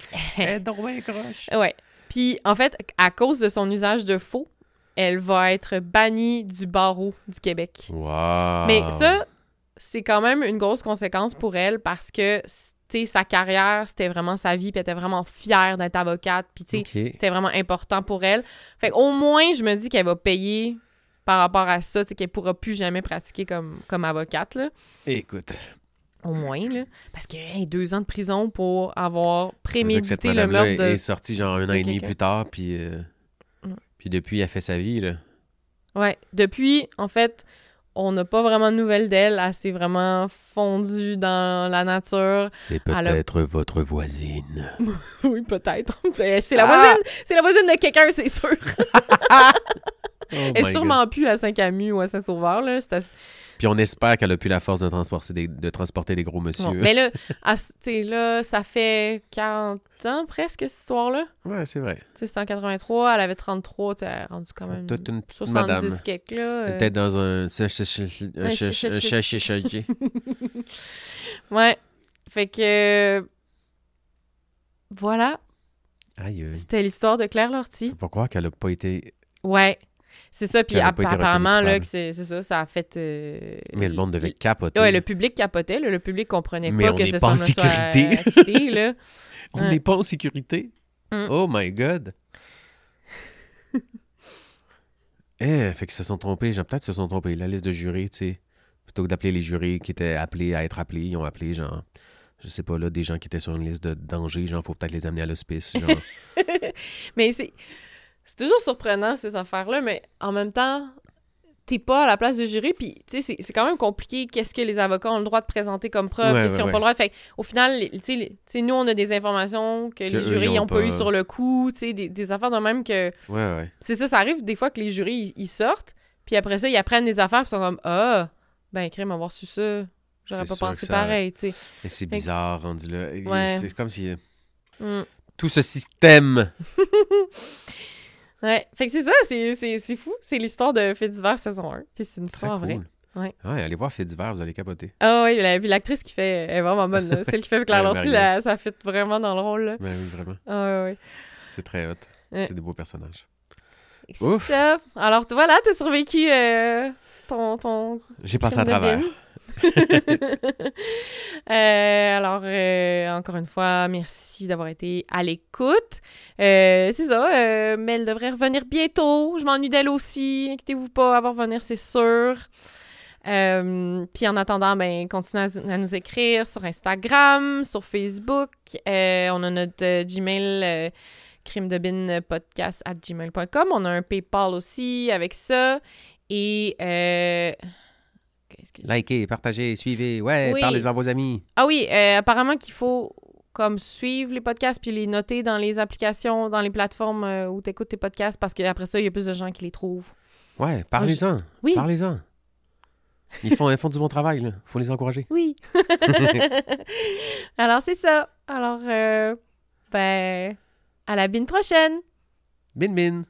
Donc, ouais, croche. ouais. Puis, en fait, à cause de son usage de faux, elle va être bannie du barreau du Québec. Wow. Mais ça, c'est quand même une grosse conséquence pour elle parce que, tu sais, sa carrière, c'était vraiment sa vie, puis elle était vraiment fière d'être avocate, puis tu sais, OK. c'était vraiment important pour elle. Fait au moins, je me dis qu'elle va payer par rapport à ça, tu sais, qu'elle pourra plus jamais pratiquer comme, comme avocate, là. Écoute, Au moins, là. Parce que, hey, deux ans de prison pour avoir prémédité le meurtre de... est sortie genre un an et demi plus tard, puis, euh, Mm. puis depuis, elle fait sa vie, là. Ouais. Depuis, en fait, on n'a pas vraiment de nouvelles d'elle. Elle s'est vraiment fondue dans la nature. C'est a- peut-être votre voisine. Oui, peut-être. C'est la Ah! voisine, c'est la voisine de quelqu'un, c'est sûr. Oh Elle est sûrement plus à Saint-Camus ou à Saint-Sauveur, là. C'est assez- God. Puis on espère qu'elle a plus la force de transporter des, de transporter des gros monsieur. Bon, mais là, à- là, ça fait 40 ans presque, cette histoire-là. Ouais, c'est vrai. C'était en 83, elle avait 33, tu est rendue quand C'est même toute une petite 70 madame. quelques, là. euh. Peut-être dans un... Ouais. Fait que... Voilà, Aïe, c'était l'histoire de Claire Lortie. Croire qu'elle a pas été... Ouais. C'est ça, puis apparemment, là, c'est c'est ça, ça a fait... euh, Mais le monde devait capoter. Ouais, le public capotait, là, le public comprenait Mais pas on que pas en soit sécurité. là. On Ouais. n'est pas en sécurité. Mm. Oh my God. eh, fait qu'ils se sont trompés. Genre, peut-être qu'ils se sont trompés. La liste de jurés, tu sais. Plutôt que d'appeler les jurés qui étaient appelés à être appelés, ils ont appelé, genre, je sais pas, là, des gens qui étaient sur une liste de danger. Genre, faut peut-être les amener à l'hospice. Genre, Mais c'est c'est toujours surprenant, ces affaires-là, mais en même temps, t'es pas à la place du jury, puis tu sais, c'est- quand même compliqué qu'est-ce que les avocats ont le droit de présenter comme preuve, Ouais, qu'est-ce qu'ils ouais, ont pas le droit. Fait au final, tu sais, nous, on a des informations que, les jurys n'ont pas, eu sur le coup, tu sais, des, des affaires de même que... ouais, ouais. C'est ça, ça arrive des fois que les jurys, ils, sortent, puis après ça, ils apprennent des affaires, puis ils sont comme « Ah, ben, crème, avoir su ça, j'aurais pas pensé ça- pareil, tu sais. Mais c'est bizarre, rendu là. C'est comme si. euh, Mm. Tout ce système. Ouais, fait que c'est ça, c'est- c'est c'est fou. C'est l'histoire de Fait divers saison 1, puis c'est une Très histoire vraie. Ouais. allez voir Fait divers, vous allez capoter. Ah oui, la- puis l'actrice qui fait elle est vraiment bonne. là. Celle qui fait Claire Lortie, là, ça fit vraiment dans le rôle. Là. Ben oui, vraiment. Ah ouais, C'est très hot. Ouais. C'est des beaux personnages. Ouf. Alors tu- voilà, t'as survécu euh, ton, ton J'ai passé à travers. Euh, alors, euh, encore une fois, merci d'avoir été à l'écoute. Euh, c'est ça, mais elle devrait revenir bientôt. Je m'ennuie d'elle aussi. Inquiétez-vous pas, elle va revenir, c'est sûr. Puis en attendant, ben, continuez à, nous écrire sur Instagram, sur Facebook. On a notre Gmail, crime at gmail.com. On a un PayPal aussi avec ça. Et. Que- Likez, partagez, suivez. Ouais, Oui. parlez-en à vos amis. Ah oui, euh, apparemment qu'il faut comme suivre les podcasts puis les noter dans les applications, dans les plateformes euh, où tu écoutes tes podcasts parce qu'après ça, il y a plus de gens qui les trouvent. Ouais, parlez-en. Oui. Parlez-en. Ils font, ils font du bon travail, là. Faut les encourager. Oui. Alors, c'est ça. Alors, euh, ben, à la bine prochaine. Bin bin.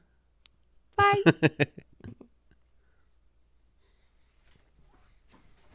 Bye.